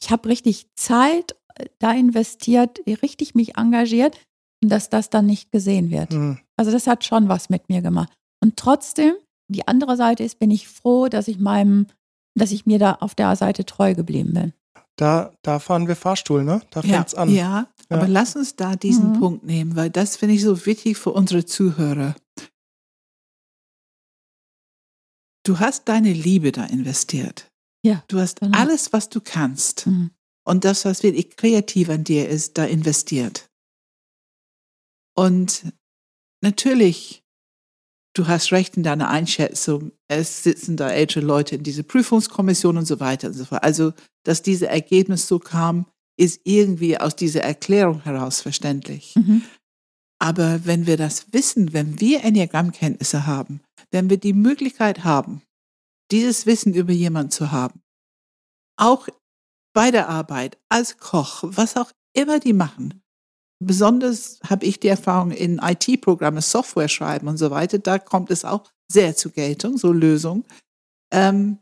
C: ich habe richtig Zeit äh, da investiert, richtig mich engagiert und dass das dann nicht gesehen wird. Mhm. Also das hat schon was mit mir gemacht. Und trotzdem, die andere Seite ist, bin ich froh, dass ich meinem, dass ich mir da auf der Seite treu geblieben bin.
A: Da, da fahren wir Fahrstuhl, ne? Da fängt's
B: ja,
A: an.
B: Ja, ja, aber lass uns da diesen mhm. Punkt nehmen, weil das finde ich so wichtig für unsere Zuhörer. Du hast deine Liebe da investiert.
C: Ja.
B: Du hast genau. alles, was du kannst. Mhm. Und das, was wirklich kreativ an dir ist, da investiert. Und natürlich, du hast recht in deiner Einschätzung, es sitzen da ältere Leute in diese Prüfungskommission und so weiter und so fort. Also, dass dieses Ergebnis so kam, ist irgendwie aus dieser Erklärung heraus verständlich. Mhm. Aber wenn wir das wissen, wenn wir Enneagrammkenntnisse haben, wenn wir die Möglichkeit haben, dieses Wissen über jemanden zu haben, auch bei der Arbeit, als Koch, was auch immer die machen, Besonders habe ich die Erfahrung in IT-Programme, Software schreiben und so weiter. Da kommt es auch sehr zur Geltung, so Lösungen. Ähm,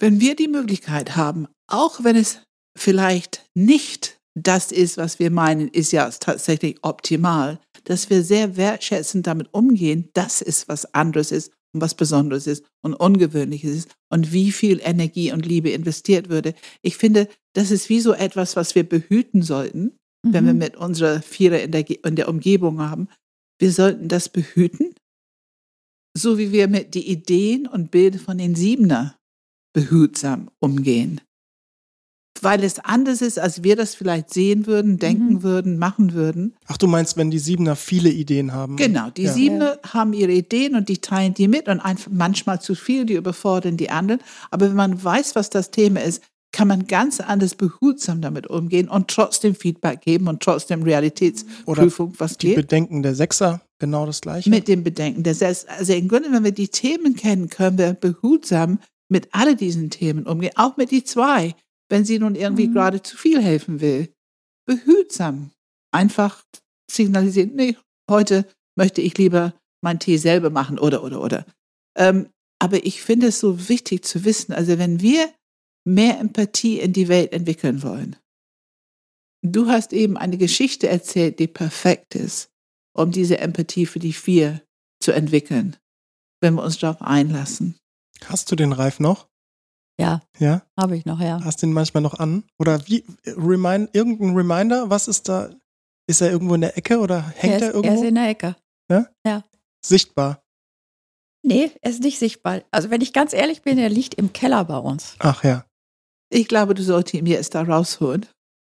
B: wenn wir die Möglichkeit haben, auch wenn es vielleicht nicht das ist, was wir meinen, ist ja tatsächlich optimal, dass wir sehr wertschätzend damit umgehen, dass es was anderes ist und was Besonderes ist und Ungewöhnliches ist und wie viel Energie und Liebe investiert würde. Ich finde, das ist wie so etwas, was wir behüten sollten mhm. wenn wir mhm. mit unserer Vierer in der, in der Umgebung haben. Wir sollten das behüten, so wie wir mit den Ideen und Bildern von den Siebener behutsam umgehen. Weil es anders ist, als wir das vielleicht sehen würden, denken mhm. würden, machen würden.
A: Ach, du meinst, wenn die Siebener viele Ideen haben?
B: Genau, die ja. Siebener ja. haben ihre Ideen und die teilen die mit und einfach manchmal zu viel, die überfordern die anderen. Aber wenn man weiß, was das Thema ist, kann man ganz anders behutsam damit umgehen und trotzdem Feedback geben und trotzdem Realitätsprüfung,
A: Oder
B: was
A: die
B: geht.
A: Die Bedenken der Sechser, genau das Gleiche.
B: Mit dem Bedenken der Sechser. Also im Grunde, wenn wir die Themen kennen, können wir behutsam mit all diesen Themen umgehen, auch mit die zwei, wenn sie nun irgendwie mhm. gerade zu viel helfen will. Behutsam. Einfach signalisieren, nee, heute möchte ich lieber meinen Tee selber machen oder, oder, oder. Ähm, aber ich finde es so wichtig zu wissen, also wenn wir mehr Empathie in die Welt entwickeln wollen. Du hast eben eine Geschichte erzählt, die perfekt ist, um diese Empathie für die vier zu entwickeln, wenn wir uns darauf einlassen.
A: Hast du den Reif noch?
C: Ja.
A: Ja?
C: Habe ich noch, ja.
A: Hast du ihn manchmal noch an? Oder wie, remind, irgendein Reminder? Was ist da? Ist er irgendwo in der Ecke oder hängt er, ist, er irgendwo?
C: Er ist in der Ecke.
A: Ja?
C: Ja.
A: Sichtbar.
C: Nee, er ist nicht sichtbar. Also wenn ich ganz ehrlich bin, er liegt im Keller bei uns.
A: Ach ja.
B: Ich glaube, du solltest ihn jetzt da rausholen.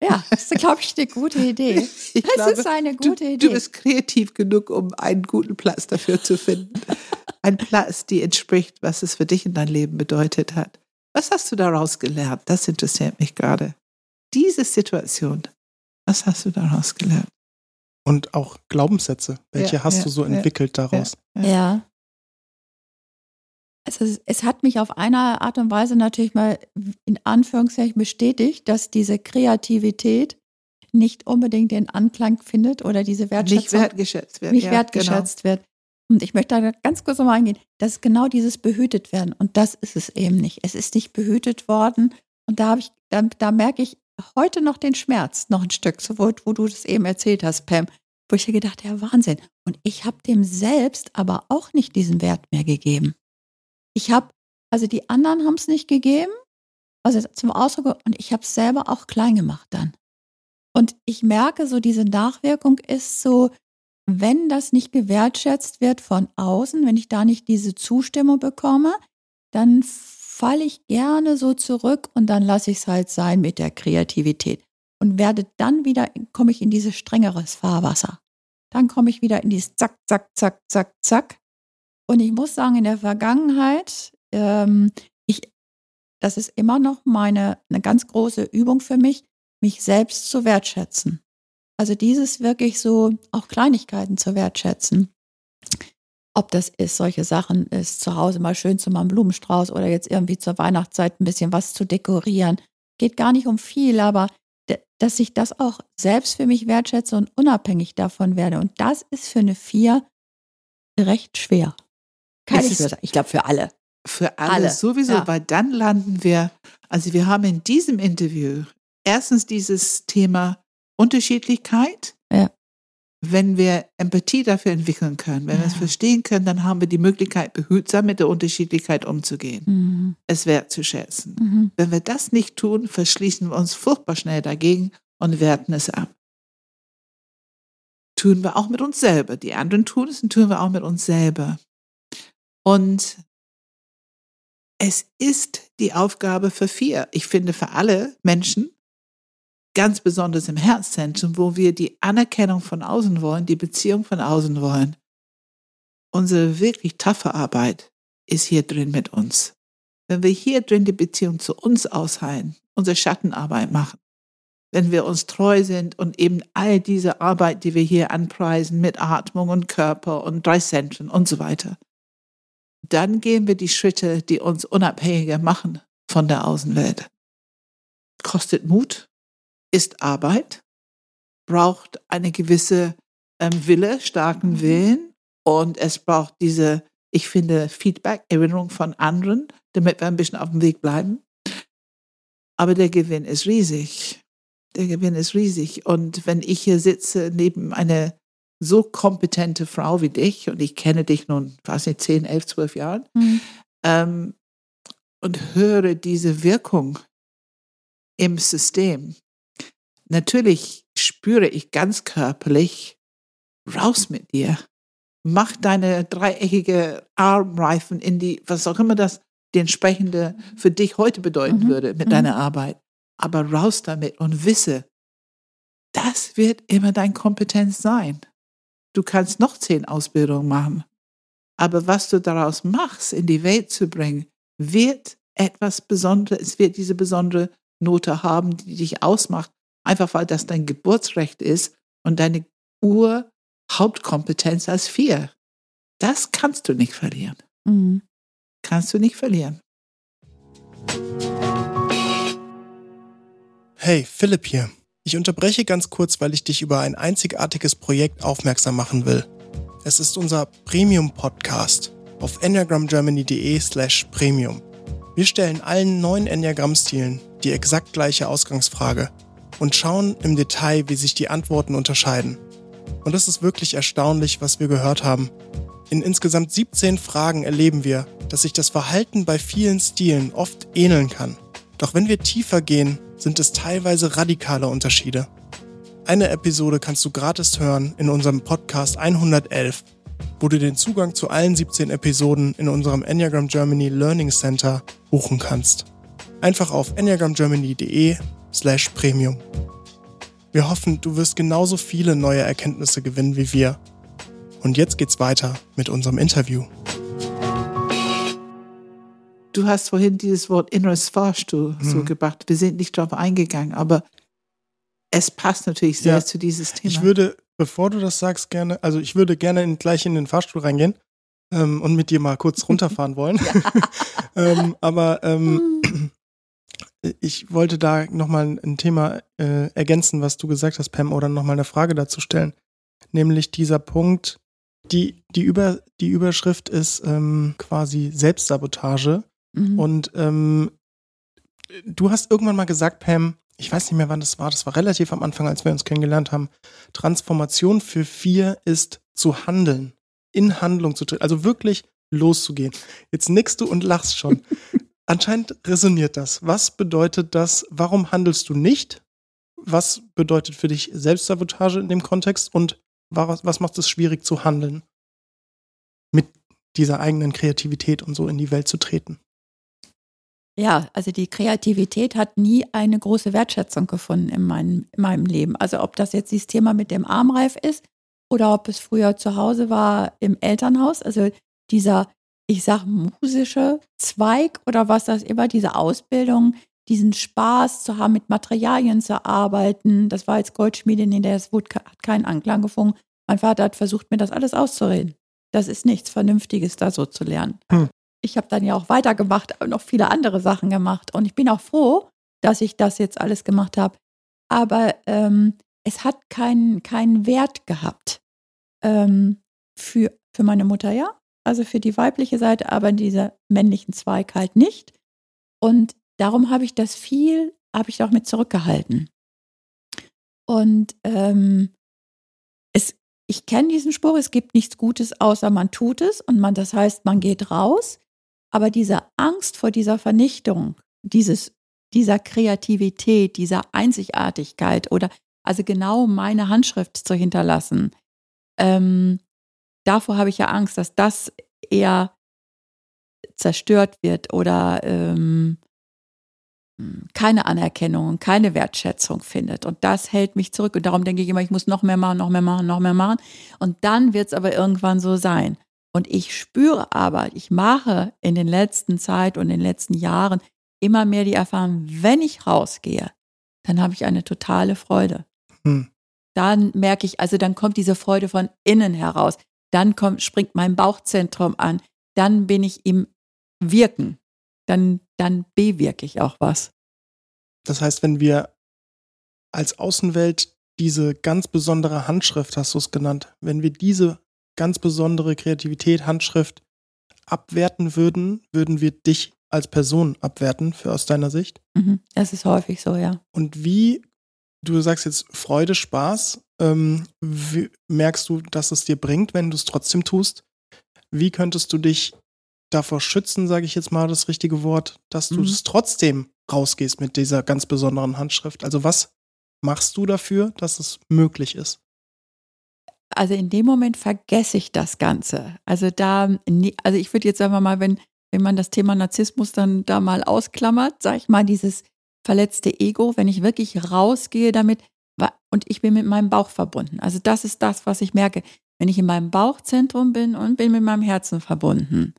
C: Ja, das ist, glaube ich, eine gute Idee. (laughs)
B: Ich
C: das
B: glaube,
C: ist eine
B: du,
C: gute Idee.
B: Du bist kreativ genug, um einen guten Platz dafür zu finden. (laughs) Ein Platz, die entspricht, was es für dich in deinem Leben bedeutet hat. Was hast du daraus gelernt? Das interessiert mich gerade. Diese Situation, was hast du daraus gelernt?
A: Und auch Glaubenssätze. Welche
B: Ja,
A: hast
B: ja,
A: du so
B: ja,
A: entwickelt daraus?
C: Ja. Also es, es hat mich auf eine Art und Weise natürlich mal in Anführungszeichen bestätigt, dass diese Kreativität nicht unbedingt den Anklang findet oder diese
B: Nicht
C: Wertschätzung
B: wertgeschätzt wird.
C: nicht
B: ja, genau.
C: wertgeschätzt wird. Und ich möchte da ganz kurz nochmal eingehen. Das ist genau dieses behütet werden. Und das ist es eben nicht. Es ist nicht behütet worden. Und da habe ich, da, da merke ich heute noch den Schmerz, noch ein Stück, so wo, wo du das eben erzählt hast, Pam, wo ich gedacht, ja, Wahnsinn. Und ich habe dem selbst aber auch nicht diesen Wert mehr gegeben. Ich habe, also die anderen haben es nicht gegeben, also zum Ausdruck, und ich habe es selber auch klein gemacht dann. Und ich merke so, diese Nachwirkung ist so, wenn das nicht gewertschätzt wird von außen, wenn ich da nicht diese Zustimmung bekomme, dann falle ich gerne so zurück und dann lasse ich es halt sein mit der Kreativität und werde dann wieder, komme ich in dieses strengeres Fahrwasser. Dann komme ich wieder in dieses Zack, Zack, Zack, Zack, Zack. Und ich muss sagen, in der Vergangenheit, ähm, ich, das ist immer noch meine, eine ganz große Übung für mich, mich selbst zu wertschätzen. Also dieses wirklich so, auch Kleinigkeiten zu wertschätzen. Ob das ist, solche Sachen ist, zu Hause mal schön zu meinem Blumenstrauß oder jetzt irgendwie zur Weihnachtszeit ein bisschen was zu dekorieren. Geht gar nicht um viel, aber dass ich das auch selbst für mich wertschätze und unabhängig davon werde. Und das ist für eine Vier recht schwer. Kann ich. Ich glaube für alle.
B: Für alle,
C: Alle,
B: sowieso,
C: ja.
B: weil dann landen wir, also wir haben in diesem Interview erstens dieses Thema Unterschiedlichkeit.
C: Ja.
B: Wenn wir Empathie dafür entwickeln können, wenn wir es
C: Ja.
B: verstehen können, dann haben wir die Möglichkeit, behutsam mit der Unterschiedlichkeit umzugehen,
C: Mhm.
B: es wertzuschätzen.
C: Mhm.
B: Wenn wir das nicht tun, verschließen wir uns furchtbar schnell dagegen und werten es ab. Tun wir auch mit uns selber. Die anderen tun es und tun wir auch mit uns selber. Und es ist die Aufgabe für vier. Ich finde für alle Menschen, ganz besonders im Herzzentrum, wo wir die Anerkennung von außen wollen, die Beziehung von außen wollen. Unsere wirklich taffe Arbeit ist hier drin mit uns. Wenn wir hier drin die Beziehung zu uns ausheilen, unsere Schattenarbeit machen, wenn wir uns treu sind und eben all diese Arbeit, die wir hier anpreisen mit Atmung und Körper und drei Zentren und so weiter, dann gehen wir die Schritte, die uns unabhängiger machen von der Außenwelt. Kostet Mut, ist Arbeit, braucht eine gewisse ähm, Wille, starken Willen und es braucht diese, ich finde, Feedback, Erinnerung von anderen, damit wir ein bisschen auf dem Weg bleiben. Aber der Gewinn ist riesig. Der Gewinn ist riesig. Und wenn ich hier sitze neben einer so kompetente Frau wie dich, und ich kenne dich nun, weiß nicht, 10, 11, 12 Jahren,
C: Mhm.
B: ähm, und höre diese Wirkung im System, natürlich spüre ich ganz körperlich, raus mit dir. Mach deine dreieckige Armreifen in die, was auch immer das die entsprechende für dich heute bedeuten
C: Mhm.
B: würde mit
C: Mhm.
B: deiner Arbeit. Aber raus damit und wisse, das wird immer dein Kompetenz sein. Du kannst noch zehn Ausbildungen machen. Aber was du daraus machst, in die Welt zu bringen, wird etwas Besonderes, es wird diese besondere Note haben, die dich ausmacht, einfach weil das dein Geburtsrecht ist und deine Urhauptkompetenz als vier. Das kannst du nicht verlieren.
C: Mhm.
B: Kannst du nicht verlieren.
A: Hey, Philipp hier. Ich unterbreche ganz kurz, weil ich dich über ein einzigartiges Projekt aufmerksam machen will. Es ist unser Premium-Podcast auf enneagramgermany.de slash premium. Wir stellen allen neun Enneagramm-Stilen die exakt gleiche Ausgangsfrage und schauen im Detail, wie sich die Antworten unterscheiden. Und es ist wirklich erstaunlich, was wir gehört haben. In insgesamt 17 Fragen erleben wir, dass sich das Verhalten bei vielen Stilen oft ähneln kann. Doch wenn wir tiefer gehen, sind es teilweise radikale Unterschiede. Eine Episode kannst du gratis hören in unserem Podcast 111, wo du den Zugang zu allen 17 Episoden in unserem Enneagram Germany Learning Center buchen kannst. Einfach auf enneagramgermany.de slash premium. Wir hoffen, du wirst genauso viele neue Erkenntnisse gewinnen wie wir. Und jetzt geht's weiter mit unserem Interview.
B: Du hast vorhin dieses Wort inneres Fahrstuhl mhm. so gebracht. Wir sind nicht darauf eingegangen, aber es passt natürlich sehr ja, zu dieses Thema.
A: Ich würde, bevor du das sagst, gerne, also ich würde gerne in, gleich in den Fahrstuhl reingehen ähm, und mit dir mal kurz (laughs) runterfahren wollen. (laughs) ähm, aber ähm, ich wollte da nochmal ein Thema äh, ergänzen, was du gesagt hast, Pam, oder nochmal eine Frage dazu stellen. Nämlich dieser Punkt, die, die, Über, die Überschrift ist ähm, quasi Selbstsabotage. Mhm. Und ähm, du hast irgendwann mal gesagt, Pam, ich weiß nicht mehr, wann das war, das war relativ am Anfang, als wir uns kennengelernt haben. Transformation für vier ist zu handeln, in Handlung zu treten, also wirklich loszugehen. Jetzt nickst du und lachst schon. (laughs) Anscheinend resoniert das. Was bedeutet das? Warum handelst du nicht? Was bedeutet für dich Selbstsabotage in dem Kontext? Und was, was macht es schwierig zu handeln? Mit dieser eigenen Kreativität und so in die Welt zu treten?
C: Ja, also die Kreativität hat nie eine große Wertschätzung gefunden in meinem, in meinem Leben. Also ob das jetzt dieses Thema mit dem Armreif ist oder ob es früher zu Hause war im Elternhaus. Also dieser, ich sag, musische Zweig oder was das immer, diese Ausbildung, diesen Spaß zu haben, mit Materialien zu arbeiten. Das war als Goldschmiedin, in der es wurde, hat keinen Anklang gefunden. Mein Vater hat versucht, mir das alles auszureden. Das ist nichts Vernünftiges, da so zu lernen. Hm ich habe dann ja auch weitergemacht, noch viele andere Sachen gemacht. Und ich bin auch froh, dass ich das jetzt alles gemacht habe. Aber ähm, es hat keinen keinen Wert gehabt ähm, für, für meine Mutter, ja. Also für die weibliche Seite, aber dieser männlichen Zweig halt nicht. Und darum habe ich das viel, habe ich auch mit zurückgehalten. Und ähm, es, ich kenne diesen Spruch, es gibt nichts Gutes, außer man tut es. Und man, das heißt, man geht raus. Aber diese Angst vor dieser Vernichtung, dieses, dieser Kreativität, dieser Einzigartigkeit oder also genau meine Handschrift zu hinterlassen, ähm, davor habe ich ja Angst, dass das eher zerstört wird oder ähm, keine Anerkennung, keine Wertschätzung findet. Und das hält mich zurück. Und darum denke ich immer, ich muss noch mehr machen, noch mehr machen, noch mehr machen. Und dann wird es aber irgendwann so sein. Und ich spüre aber, ich mache in den letzten Zeit und in den letzten Jahren immer mehr die Erfahrung, wenn ich rausgehe, dann habe ich eine totale Freude. Hm. Dann merke ich, also dann kommt diese Freude von innen heraus. Dann kommt, springt mein Bauchzentrum an. Dann bin ich im Wirken. Dann, dann bewirke ich auch was.
A: Das heißt, wenn wir als Außenwelt diese ganz besondere Handschrift, hast du es genannt, wenn wir diese ganz besondere Kreativität, Handschrift abwerten würden, würden wir dich als Person abwerten, für aus deiner Sicht?
C: Mhm, das ist häufig so, ja.
A: Und wie, du sagst jetzt Freude, Spaß, ähm, wie, merkst du, dass es dir bringt, wenn du es trotzdem tust? Wie könntest du dich davor schützen, sage ich jetzt mal das richtige Wort, dass du mhm. es trotzdem rausgehst mit dieser ganz besonderen Handschrift? Also was machst du dafür, dass es möglich ist?
C: also in dem Moment vergesse ich das Ganze. Also da, also ich würde jetzt sagen wir mal, wenn, wenn man das Thema Narzissmus dann da mal ausklammert, sage ich mal, dieses verletzte Ego, wenn ich wirklich rausgehe damit und ich bin mit meinem Bauch verbunden. Also das ist das, was ich merke, wenn ich in meinem Bauchzentrum bin und bin mit meinem Herzen verbunden.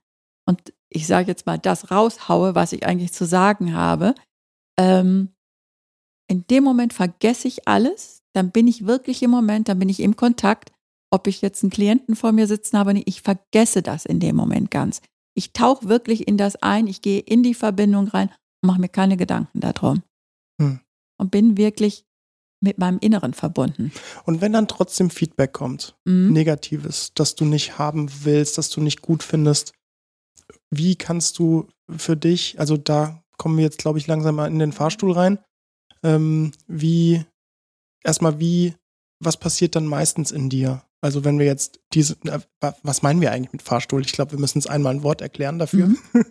C: Und ich sage jetzt mal, das raushaue, was ich eigentlich zu sagen habe. Ähm, in dem Moment vergesse ich alles, dann bin ich wirklich im Moment, dann bin ich im Kontakt ob ich jetzt einen Klienten vor mir sitzen habe, ich vergesse das in dem Moment ganz. Ich tauche wirklich in das ein, ich gehe in die Verbindung rein mache mir keine Gedanken darum. Hm. Und bin wirklich mit meinem Inneren verbunden.
A: Und wenn dann trotzdem Feedback kommt, mhm. negatives, das du nicht haben willst, das du nicht gut findest, wie kannst du für dich, also da kommen wir jetzt, glaube ich, langsam mal in den Fahrstuhl rein, ähm, wie, erstmal wie, was passiert dann meistens in dir? Also wenn wir jetzt diese, was meinen wir eigentlich mit Fahrstuhl? Ich glaube, wir müssen es einmal ein Wort erklären dafür. Mhm. (laughs)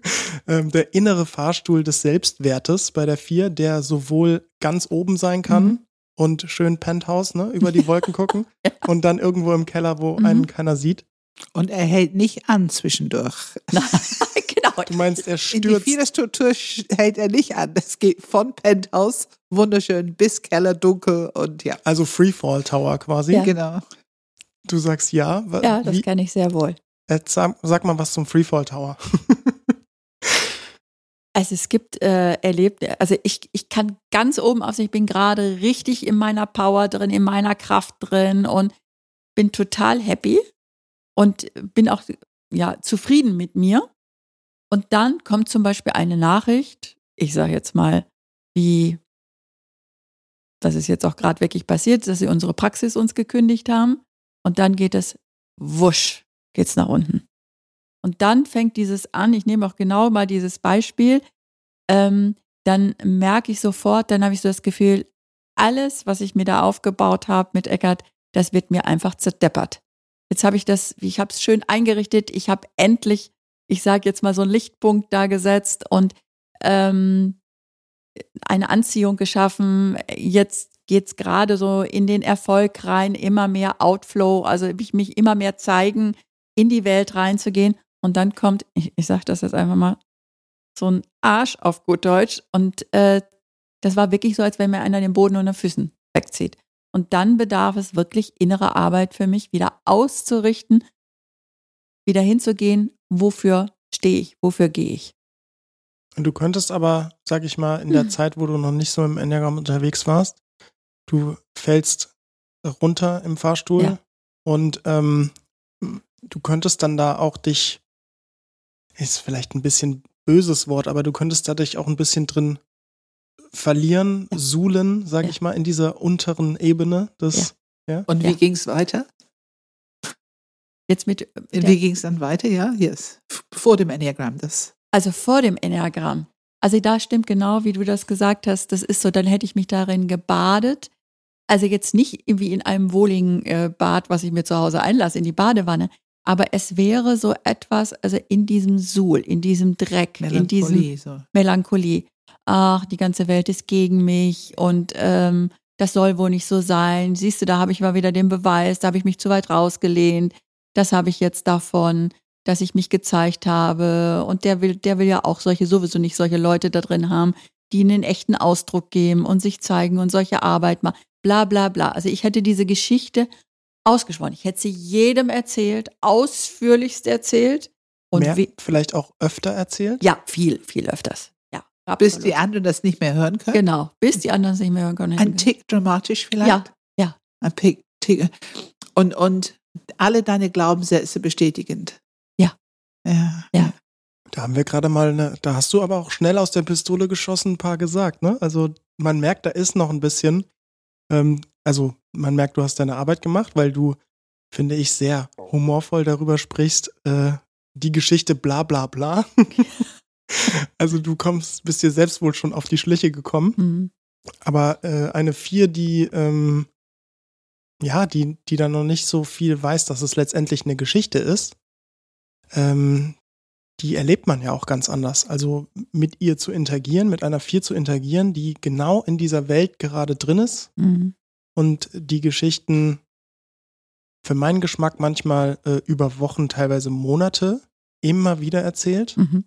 A: Ähm, der innere Fahrstuhl des Selbstwertes bei der vier, der sowohl ganz oben sein kann mhm. und schön Penthouse, ne, über die Wolken (laughs) gucken ja. und dann irgendwo im Keller, wo mhm. einen keiner sieht.
B: Und er hält nicht an zwischendurch. (laughs)
C: genau,
A: Du meinst, er
B: In die
A: stürzt.
B: viele Struktur sch- hält er nicht an. Es geht von Penthouse, wunderschön, bis Keller, dunkel und ja.
A: Also Freefall Tower quasi.
C: Ja.
B: Genau.
A: Du sagst ja.
C: Ja, das
A: Wie,
C: kenne ich sehr wohl.
A: äh, sag, sag mal was zum Freefall Tower. (laughs)
C: Also es gibt äh, Erlebnisse, also ich, ich kann ganz oben aus, ich bin gerade richtig in meiner Power drin, in meiner Kraft drin und bin total happy und bin auch ja, zufrieden mit mir. Und dann kommt zum Beispiel eine Nachricht, ich sage jetzt mal, wie das ist jetzt auch gerade wirklich passiert, dass sie unsere Praxis uns gekündigt haben. Und dann geht es wusch, geht's nach unten. Und dann fängt dieses an, ich nehme auch genau mal dieses Beispiel, ähm, dann merke ich sofort, dann habe ich so das Gefühl, alles, was ich mir da aufgebaut habe mit Eckert, das wird mir einfach zerdeppert. Jetzt habe ich das, ich habe es schön eingerichtet, ich habe endlich, ich sage jetzt mal so einen Lichtpunkt da gesetzt und ähm, eine Anziehung geschaffen. Jetzt geht's gerade so in den Erfolg rein, immer mehr Outflow, also ich mich immer mehr zeigen, in die Welt reinzugehen. Und dann kommt, ich, ich sage das jetzt einfach mal, so ein Arsch auf gut Deutsch. Und äh, das war wirklich so, als wenn mir einer den Boden unter den Füßen wegzieht. Und dann bedarf es wirklich innerer Arbeit für mich, wieder auszurichten, wieder hinzugehen, wofür stehe ich, wofür gehe ich.
A: Und du könntest aber, sag ich mal, in der
C: Hm.
A: Zeit, wo du noch nicht so im Enneagramm unterwegs warst, du fällst runter im Fahrstuhl
C: Ja.
A: und ähm, du könntest dann da auch dich, ist vielleicht ein bisschen böses Wort, aber du könntest da dich auch ein bisschen drin verlieren,
C: Ja.
A: suhlen, sag
C: Ja.
A: ich mal, in dieser unteren Ebene des,
B: Und wie
C: Ja.
B: ging's weiter?
C: Jetzt mit,
B: Wie
C: der,
B: ging's dann weiter? Ja, yes. F- Vor dem Enneagramm, das.
C: also vor dem Enneagramm. Also da stimmt genau, wie du das gesagt hast. Das ist so, dann hätte ich mich darin gebadet. Also jetzt nicht wie in einem wohligen äh, Bad, was ich mir zu Hause einlasse, in die Badewanne. Aber es wäre so etwas, also in diesem Suhl, in diesem Dreck, in diesem
B: Melancholie, so.
C: Melancholie. Ach, die ganze Welt ist gegen mich und ähm, das soll wohl nicht so sein. Siehst du, da habe ich mal wieder den Beweis, da habe ich mich zu weit rausgelehnt. Das habe ich jetzt davon, dass ich mich gezeigt habe. Und der will, der will ja auch solche, sowieso nicht solche Leute da drin haben, die einen echten Ausdruck geben und sich zeigen und solche Arbeit machen. Bla bla bla. Also ich hätte diese Geschichte ausgesprochen. Ich hätte sie jedem erzählt, ausführlichst erzählt. Und
A: mehr,
C: wie,
A: vielleicht auch öfter erzählt.
C: ja, viel, viel öfters. Ja,
B: Bis die anderen das nicht mehr hören können.
C: Genau, bis die anderen es nicht mehr hören können.
B: Ein Tick dramatisch vielleicht.
C: Ja, ja.
B: Ein Tick, Tick. Und, und alle deine Glaubenssätze bestätigend.
C: Ja.
B: Ja.
C: Ja.
A: Da haben wir gerade mal eine, da hast du aber auch schnell aus der Pistole geschossen ein paar gesagt, ne? Also man merkt, da ist noch ein bisschen, ähm, also man merkt, du hast deine Arbeit gemacht, weil du, finde ich, sehr humorvoll darüber sprichst, äh, die Geschichte bla bla bla. (laughs) also du kommst, bist dir selbst wohl schon auf die Schliche gekommen.
C: Mhm.
A: Aber äh, eine vier, die, ähm, ja, die, die dann noch nicht so viel weiß, dass es letztendlich eine Geschichte ist, ähm, die erlebt man ja auch ganz anders. Also mit ihr zu interagieren, mit einer vier zu interagieren, die genau in dieser Welt gerade drin ist
C: Mhm.
A: und die Geschichten für meinen Geschmack manchmal äh, über Wochen, teilweise Monate immer wieder erzählt
C: Mhm.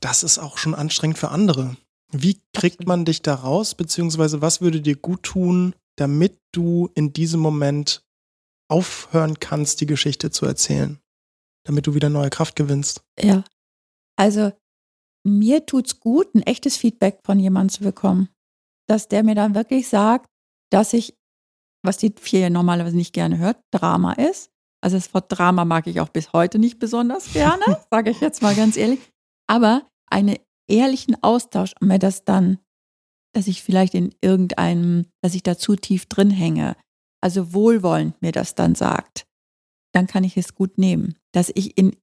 A: das ist auch schon anstrengend für andere. Wie kriegt man dich da raus, beziehungsweise was würde dir gut tun, damit du in diesem Moment aufhören kannst, die Geschichte zu erzählen? Damit du wieder neue Kraft gewinnst.
C: Ja. Also mir tut's gut, ein echtes Feedback von jemandem zu bekommen. Dass der mir dann wirklich sagt, dass ich, was die vier normalerweise nicht gerne hört, Drama ist. Also das Wort Drama mag ich auch bis heute nicht besonders (laughs) gerne, sage ich jetzt mal ganz ehrlich. Aber einen ehrlichen Austausch, und mir das dann, dass ich vielleicht in irgendeinem, dass ich da zu tief drin hänge, also wohlwollend mir das dann sagt, dann kann ich es gut nehmen. Dass ich in,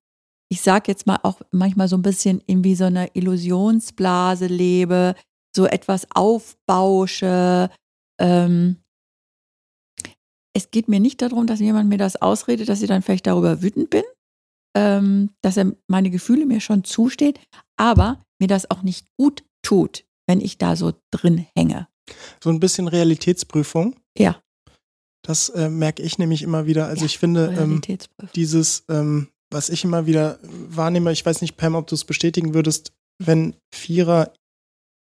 C: ich sag jetzt mal auch manchmal so ein bisschen in wie so einer Illusionsblase lebe, so etwas aufbausche. Ähm, es geht mir nicht darum, dass jemand mir das ausredet, dass ich dann vielleicht darüber wütend bin, ähm, dass er meine Gefühle mir schon zusteht, aber mir das auch nicht gut tut, wenn ich da so drin hänge.
A: So ein bisschen Realitätsprüfung.
C: Ja.
A: Das äh, merke ich nämlich immer wieder. Also
C: Ja,
A: ich finde, ähm, dieses, ähm, was ich immer wieder wahrnehme, ich weiß nicht, Pam, ob du es bestätigen würdest, wenn Vierer,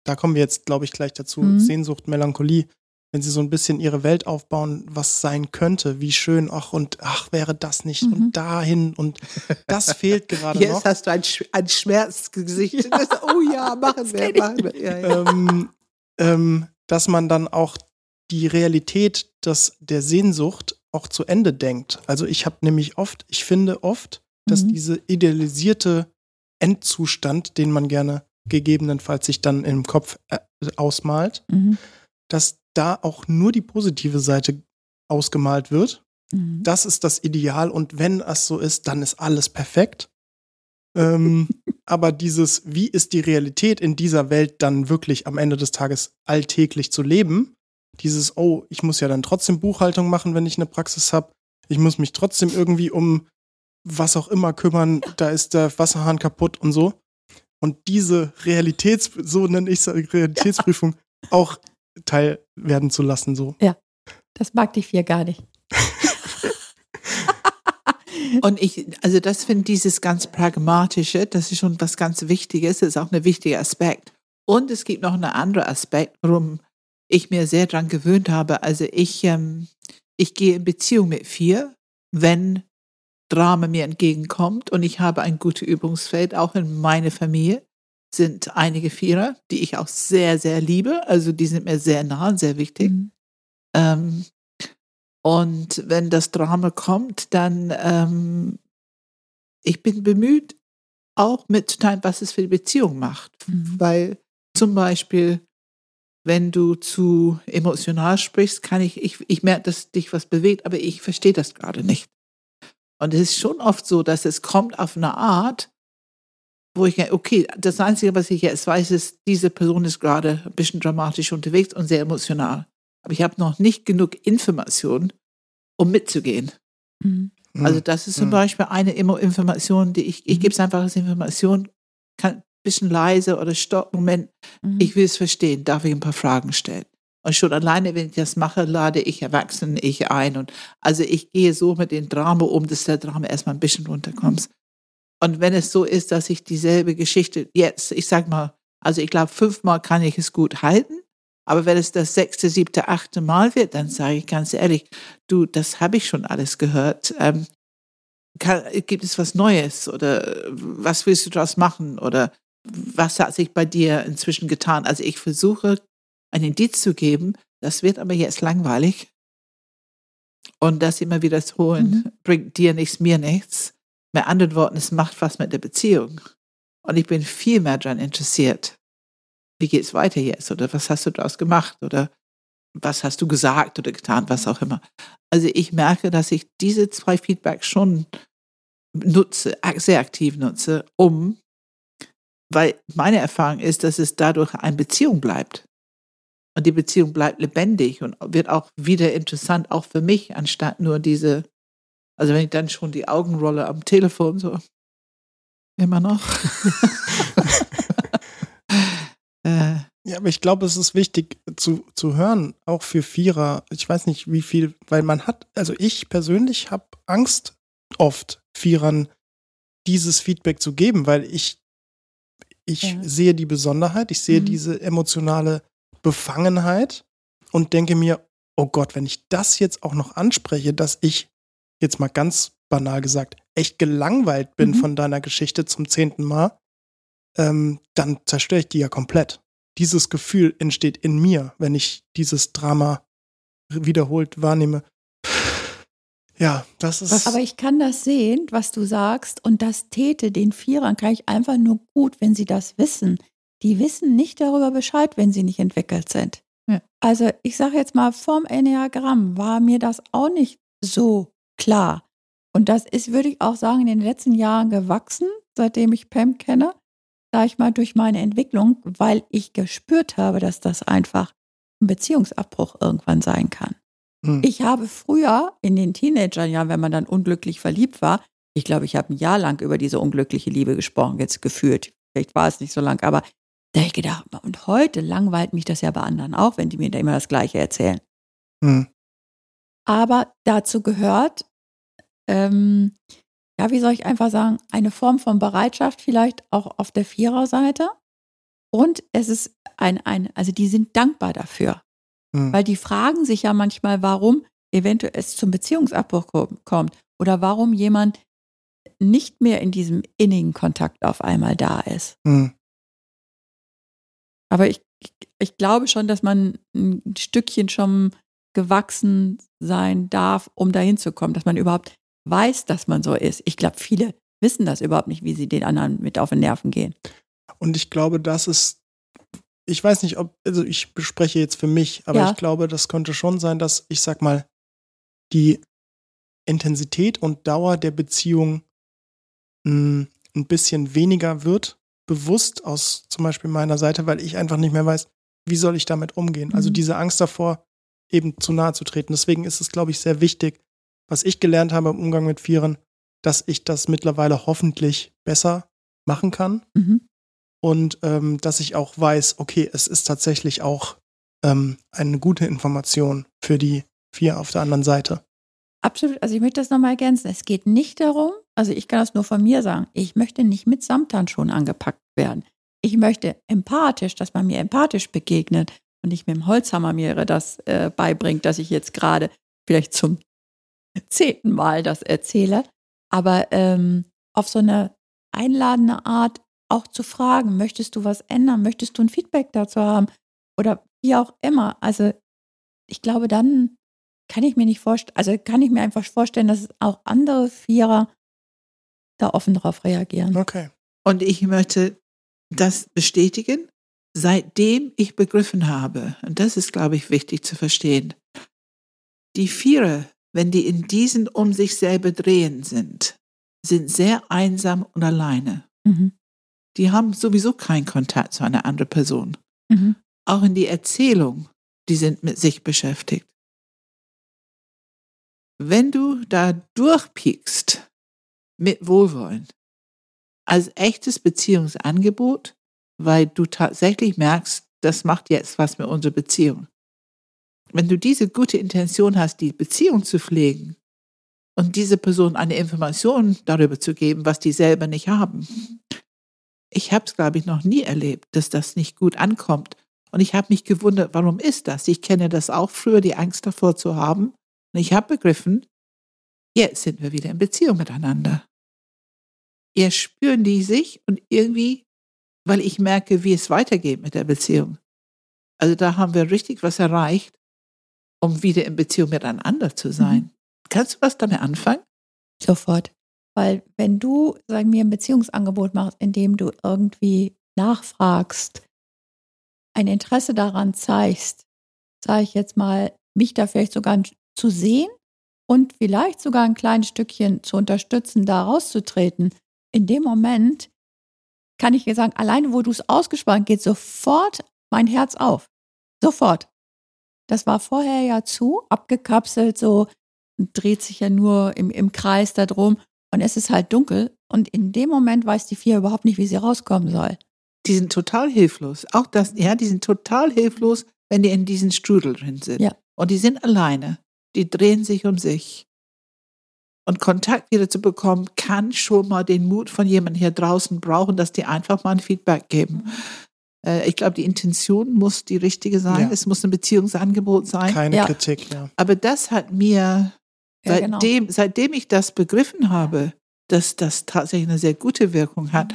A: da kommen wir jetzt, glaube ich, gleich dazu,
C: Mhm.
A: Sehnsucht, Melancholie, wenn sie so ein bisschen ihre Welt aufbauen, was sein könnte, wie schön, ach und ach, wäre das nicht
C: Mhm.
A: und dahin und das fehlt (laughs) gerade
B: Jetzt
A: noch.
B: hast du ein, Sch ein Schmerzgesicht. Das, (laughs) oh ja, machen wir, machen wir. Ja, ja.
A: ähm, ähm, dass man dann auch die Realität des, der Sehnsucht auch zu Ende denkt. Also ich habe nämlich oft, ich finde oft, dass
C: Mhm.
A: diese idealisierte Endzustand, den man gerne gegebenenfalls sich dann im Kopf äh, ausmalt,
C: Mhm.
A: dass da auch nur die positive Seite ausgemalt wird.
C: Mhm.
A: Das ist das Ideal und wenn es so ist, dann ist alles perfekt. Ähm, (laughs) aber dieses, wie ist die Realität in dieser Welt dann wirklich am Ende des Tages alltäglich zu leben? Dieses, oh, ich muss ja dann trotzdem Buchhaltung machen, wenn ich eine Praxis habe. Ich muss mich trotzdem irgendwie um was auch immer kümmern. Da ist der Wasserhahn kaputt und so. Und diese Realitäts, so nenne ich es, Realitätsprüfung auch teil werden zu lassen, so.
C: Das mag die vier gar nicht. (laughs)
B: Und ich, also das finde dieses ganz pragmatische, das ist schon was ganz Wichtiges, das ist auch ein wichtiger Aspekt. Und es gibt noch einen anderen Aspekt, warum ich mir sehr dran gewöhnt habe. Also ich, ähm, ich gehe in Beziehung mit vier, wenn Drama mir entgegenkommt und ich habe ein gutes Übungsfeld, auch in meiner Familie sind einige Vierer, die ich auch sehr, sehr liebe. Also die sind mir sehr nah und sehr wichtig.
C: Mhm.
B: Ähm, und wenn das Drama kommt, dann ähm, ich bin bemüht, auch mitzuteilen, was es für die Beziehung macht.
C: Mhm.
B: Weil zum Beispiel, wenn du zu emotional sprichst, kann ich, ich, ich merke, dass dich was bewegt, aber ich verstehe das gerade nicht. Und es ist schon oft so, dass es kommt auf eine Art, wo ich denke, okay, das Einzige, was ich jetzt weiß, ist, diese Person ist gerade ein bisschen dramatisch unterwegs und sehr emotional. Aber ich habe noch nicht genug Informationen, um mitzugehen.
C: Mhm.
B: Also das ist zum
A: Hm.
B: Beispiel eine Information, die ich, ich
C: Mhm.
B: gebe es einfach als Information, kann bisschen leise oder stopp, Moment,
C: Mhm.
B: ich will es verstehen, darf ich ein paar Fragen stellen. Und schon alleine, wenn ich das mache, lade ich Erwachsene ich ein. Und also ich gehe so mit dem Drama um, dass der Drama erstmal ein bisschen runterkommt. Und wenn es so ist, dass ich dieselbe Geschichte jetzt, ich sag mal, also ich glaube, fünfmal kann ich es gut halten. Aber wenn es das sechste, siebte, achte Mal wird, dann sage ich ganz ehrlich, du, das habe ich schon alles gehört. Ähm, kann, gibt es was Neues oder was willst du daraus machen oder was hat sich bei dir inzwischen getan? Also ich versuche, ein Indiz zu geben, das wird aber jetzt langweilig. Und das immer wiederholen
C: Mhm.
B: bringt dir nichts, mir nichts. Mit anderen Worten, es macht was mit der Beziehung. Und ich bin viel mehr daran interessiert, wie geht es weiter jetzt? Oder was hast du daraus gemacht? Oder was hast du gesagt oder getan? Was auch immer. Also ich merke, dass ich diese zwei Feedbacks schon nutze, sehr aktiv nutze, um, weil meine Erfahrung ist, dass es dadurch eine Beziehung bleibt. Und die Beziehung bleibt lebendig und wird auch wieder interessant, auch für mich, anstatt nur diese, also wenn ich dann schon die Augen rolle am Telefon, so immer noch. (laughs) äh,
A: Ja, aber ich glaube, es ist wichtig zu, zu hören, auch für Vierer. Ich weiß nicht, wie viel, weil man hat, also ich persönlich habe Angst, oft Vierern dieses Feedback zu geben, weil ich, ich
C: Ja.
A: sehe die Besonderheit, ich sehe
C: Mhm.
A: diese emotionale Befangenheit und denke mir, oh Gott, wenn ich das jetzt auch noch anspreche, dass ich, jetzt mal ganz banal gesagt, echt gelangweilt bin
C: Mhm.
A: von deiner Geschichte zum zehnten Mal, ähm, dann zerstöre ich die ja komplett. Dieses Gefühl entsteht in mir, wenn ich dieses Drama wiederholt wahrnehme. Ja, das ist.
C: Aber ich kann das sehen, was du sagst, und das täte den Vierern gleich einfach nur gut, wenn sie das wissen. Die wissen nicht darüber Bescheid, wenn sie nicht entwickelt sind.
B: Ja.
C: Also ich sage jetzt mal, vom Enneagramm war mir das auch nicht so klar. Und das ist, würde ich auch sagen, in den letzten Jahren gewachsen, seitdem ich Pam kenne, sage ich mal, durch meine Entwicklung, weil ich gespürt habe, dass das einfach ein Beziehungsabbruch irgendwann sein kann.
A: Hm.
C: Ich habe früher in den Teenagerjahren, wenn man dann unglücklich verliebt war, ich glaube, ich habe ein Jahr lang über diese unglückliche Liebe gesprochen, jetzt gefühlt. Vielleicht war es nicht so lang, aber da habe ich gedacht, und heute langweilt mich das ja bei anderen auch, wenn die mir da immer das Gleiche erzählen.
A: Hm.
C: Aber dazu gehört, ähm, ja, wie soll ich einfach sagen, eine Form von Bereitschaft vielleicht auch auf der Viererseite. Und es ist ein, ein, also die sind dankbar dafür.
A: Hm.
C: Weil die fragen sich ja manchmal, warum eventuell es zum Beziehungsabbruch ko- kommt oder warum jemand nicht mehr in diesem innigen Kontakt auf einmal da ist.
A: Hm.
C: Aber ich, ich glaube schon, dass man ein Stückchen schon gewachsen sein darf, um dahin zu kommen, dass man überhaupt weiß, dass man so ist. Ich glaube, viele wissen das überhaupt nicht, wie sie den anderen mit auf den Nerven gehen.
A: Und ich glaube, das ist, ich weiß nicht, ob, also ich bespreche jetzt für mich, aber
C: Ja.
A: ich glaube, das könnte schon sein, dass, ich sag mal, die Intensität und Dauer der Beziehung mh, ein bisschen weniger wird, bewusst aus zum Beispiel meiner Seite, weil ich einfach nicht mehr weiß, wie soll ich damit umgehen. Also
C: Mhm.
A: diese Angst davor, eben zu nahe zu treten. Deswegen ist es, glaube ich, sehr wichtig, was ich gelernt habe im Umgang mit Vieren, dass ich das mittlerweile hoffentlich besser machen kann
C: Mhm.
A: Und ähm, dass ich auch weiß, okay, es ist tatsächlich auch ähm, eine gute Information für die vier auf der anderen Seite.
C: Absolut. Also ich möchte das nochmal ergänzen. Es geht nicht darum, also ich kann das nur von mir sagen, ich möchte nicht mit Samthandschuhen angepackt werden. Ich möchte empathisch, dass man mir empathisch begegnet und nicht mit dem Holzhammer mir das äh, beibringt, dass ich jetzt gerade vielleicht zum (laughs) zehnten Mal das erzähle. Aber ähm, auf so eine einladende Art auch zu fragen, möchtest du was ändern? Möchtest du ein Feedback dazu haben? Oder wie auch immer. Also ich glaube, dann kann ich mir nicht vorstellen, also kann ich mir einfach vorstellen, dass auch andere Vierer da offen drauf reagieren.
A: Okay.
B: Und ich möchte das bestätigen, seitdem ich begriffen habe, und das ist, glaube ich, wichtig zu verstehen, die Vierer, wenn die in diesen um sich selber drehen sind, sind sehr einsam und alleine.
C: Mhm.
B: Die haben sowieso keinen Kontakt zu einer anderen Person.
C: Mhm.
B: Auch in die Erzählung, die sind mit sich beschäftigt. Wenn du da durchpiekst mit Wohlwollen, als echtes Beziehungsangebot, weil du tatsächlich merkst, das macht jetzt was mit unserer Beziehung. Wenn du diese gute Intention hast, die Beziehung zu pflegen und diese Person eine Information darüber zu geben, was die selber nicht haben. Ich habe es, glaube ich, noch nie erlebt, dass das nicht gut ankommt. Und ich habe mich gewundert, warum ist das? Ich kenne das auch früher, die Angst davor zu haben. Und ich habe begriffen, jetzt sind wir wieder in Beziehung miteinander. Jetzt spüren die sich und irgendwie, weil ich merke, wie es weitergeht mit der Beziehung. Also da haben wir richtig was erreicht, um wieder in Beziehung miteinander zu sein. Kannst du was damit anfangen?
C: Sofort. Weil wenn du, sagen wir, ein Beziehungsangebot machst, in dem du irgendwie nachfragst, ein Interesse daran zeigst, sage ich jetzt mal, mich da vielleicht sogar zu sehen und vielleicht sogar ein kleines Stückchen zu unterstützen, da rauszutreten, in dem Moment kann ich dir sagen, alleine wo du es ausgesprochen geht sofort mein Herz auf. Sofort. Das war vorher ja zu, abgekapselt, so dreht sich ja nur im, im Kreis da drum und es ist halt dunkel und in dem Moment weiß die Vier überhaupt nicht, wie sie rauskommen soll.
B: Die sind total hilflos. Auch das, ja, die sind total hilflos, wenn die in diesen Strudel drin sind.
C: Ja.
B: Und die sind alleine. Die drehen sich um sich. Und Kontakt wieder zu bekommen, kann schon mal den Mut von jemandem hier draußen brauchen, dass die einfach mal ein Feedback geben. Äh, ich glaube, die Intention muss die richtige sein.
A: Ja.
B: Es muss ein Beziehungsangebot sein.
A: Keine
C: Ja.
A: Kritik, ja.
B: Aber das hat mir,
C: Ja, genau.
B: seitdem, seitdem ich das begriffen habe, dass das tatsächlich eine sehr gute Wirkung hat,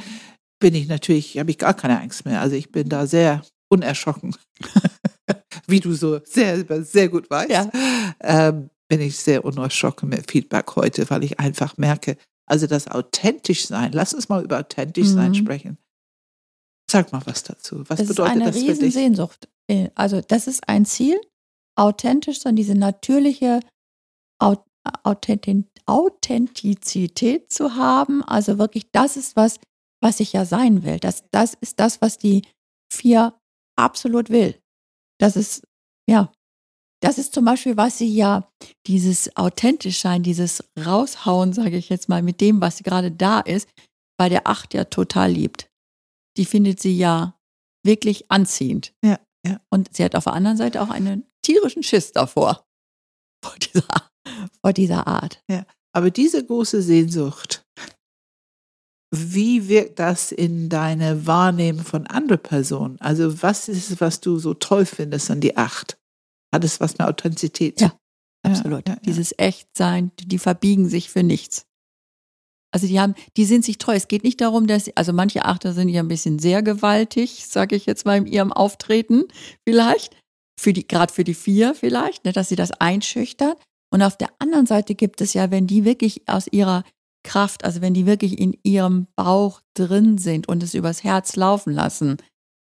B: bin ich natürlich, habe ich gar keine Angst mehr. Also ich bin da sehr unerschrocken. (laughs) Wie du so sehr, sehr gut weißt,
C: Ja.
B: ähm, bin ich sehr unerschrocken mit Feedback heute, weil ich einfach merke, also das authentisch sein, lass uns mal über authentisch sein
C: Mhm.
B: sprechen. Sag mal was dazu. Was
C: das ist
B: bedeutet
C: eine
B: das für dich?
C: Riesensehnsucht. Äh, Also das ist ein Ziel, authentisch sein, diese natürliche Authentizität zu haben. Also wirklich, das ist was, was ich ja sein will. Das, das ist das, was die vier absolut will. Das ist, ja, das ist zum Beispiel, was sie ja, dieses authentisch sein, dieses raushauen, sage ich jetzt mal, mit dem, was gerade da ist, bei der Acht ja total liebt. Die findet sie ja wirklich anziehend.
B: Ja, ja.
C: Und sie hat auf der anderen Seite auch einen tierischen Schiss davor. Vor dieser, dieser Art.
B: Aber diese große Sehnsucht, wie wirkt das in deine Wahrnehmung von anderen Personen? Also was ist es, was du so toll findest an die Acht? Hat es was mit Authentizität
C: ja, absolut. Ja, ja, Dieses Echtsein, die, die verbiegen sich für nichts. Also die haben, die sind sich treu. Es geht nicht darum, dass, also manche Achter sind ja ein bisschen sehr gewaltig, sage ich jetzt mal in ihrem Auftreten vielleicht, für die, gerade für die vier vielleicht, ne, dass sie das einschüchtern. Und auf der anderen Seite gibt es ja, wenn die wirklich aus ihrer Kraft, also wenn die wirklich in ihrem Bauch drin sind und es übers Herz laufen lassen,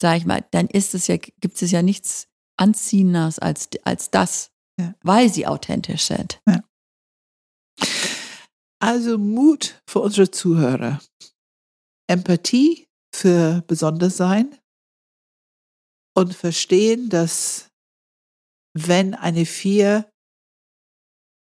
C: sage ich mal, dann ist es ja, gibt es ja nichts Anziehendes als, als das, ja. weil sie authentisch sind. Ja.
B: Also Mut für unsere Zuhörer. Empathie für Besondersein und verstehen, dass wenn eine Vier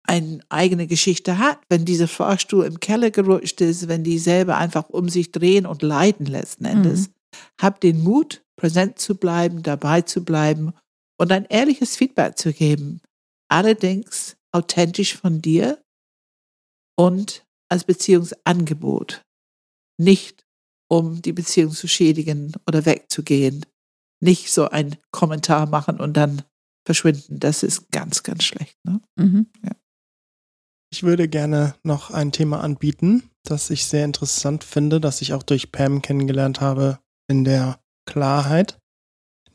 B: eine eigene Geschichte hat, wenn dieser Fahrstuhl im Keller gerutscht ist, wenn die selber einfach um sich drehen und leiden letzten Endes. Mhm. Hab den Mut, präsent zu bleiben, dabei zu bleiben und ein ehrliches Feedback zu geben. Allerdings authentisch von dir und als Beziehungsangebot, nicht um die Beziehung zu schädigen oder wegzugehen, nicht so ein Kommentar machen und dann verschwinden. Das ist ganz, ganz schlecht. Ne? Mhm. Ja.
A: Ich würde gerne noch ein Thema anbieten, das ich sehr interessant finde, das ich auch durch Pam kennengelernt habe in der Klarheit,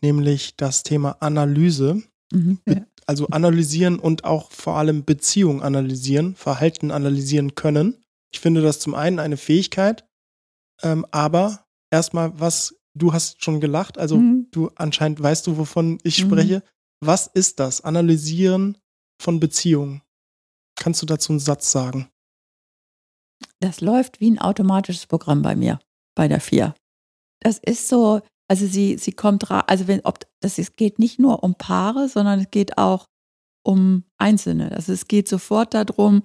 A: nämlich das Thema Analyse. Mhm. Ja also analysieren und auch vor allem Beziehung analysieren, Verhalten analysieren können. Ich finde das zum einen eine Fähigkeit, ähm, aber erstmal, was, du hast schon gelacht, also mhm. du anscheinend weißt du, wovon ich mhm. spreche. Was ist das? Analysieren von Beziehungen. Kannst du dazu einen Satz sagen?
C: Das läuft wie ein automatisches Programm bei mir, bei der vier. Das ist so, also sie, sie kommt ra also wenn, ob das es geht nicht nur um Paare, sondern es geht auch um Einzelne. Also es geht sofort darum,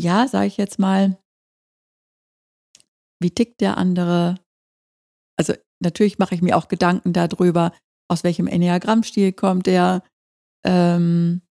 C: ja, sage ich jetzt mal, wie tickt der andere? Also natürlich mache ich mir auch Gedanken darüber, aus welchem Enneagrammstil kommt der. Ähm,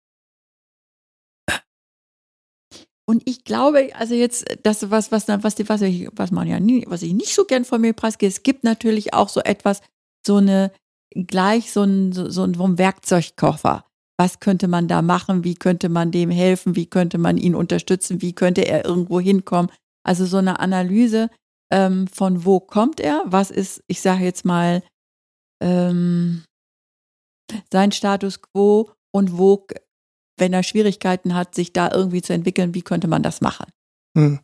C: und ich glaube, also jetzt, das was, was, was, was, ich, was man ja nie, was ich nicht so gern von mir preisgehe, es gibt natürlich auch so etwas, so eine, gleich so ein, so, so ein Werkzeugkoffer. Was könnte man da machen? Wie könnte man dem helfen? Wie könnte man ihn unterstützen? Wie könnte er irgendwo hinkommen? Also so eine Analyse ähm, von wo kommt er? Was ist, ich sage jetzt mal, ähm, sein Status quo und wo wenn er Schwierigkeiten hat, sich da irgendwie zu entwickeln, wie könnte man das machen? Hm.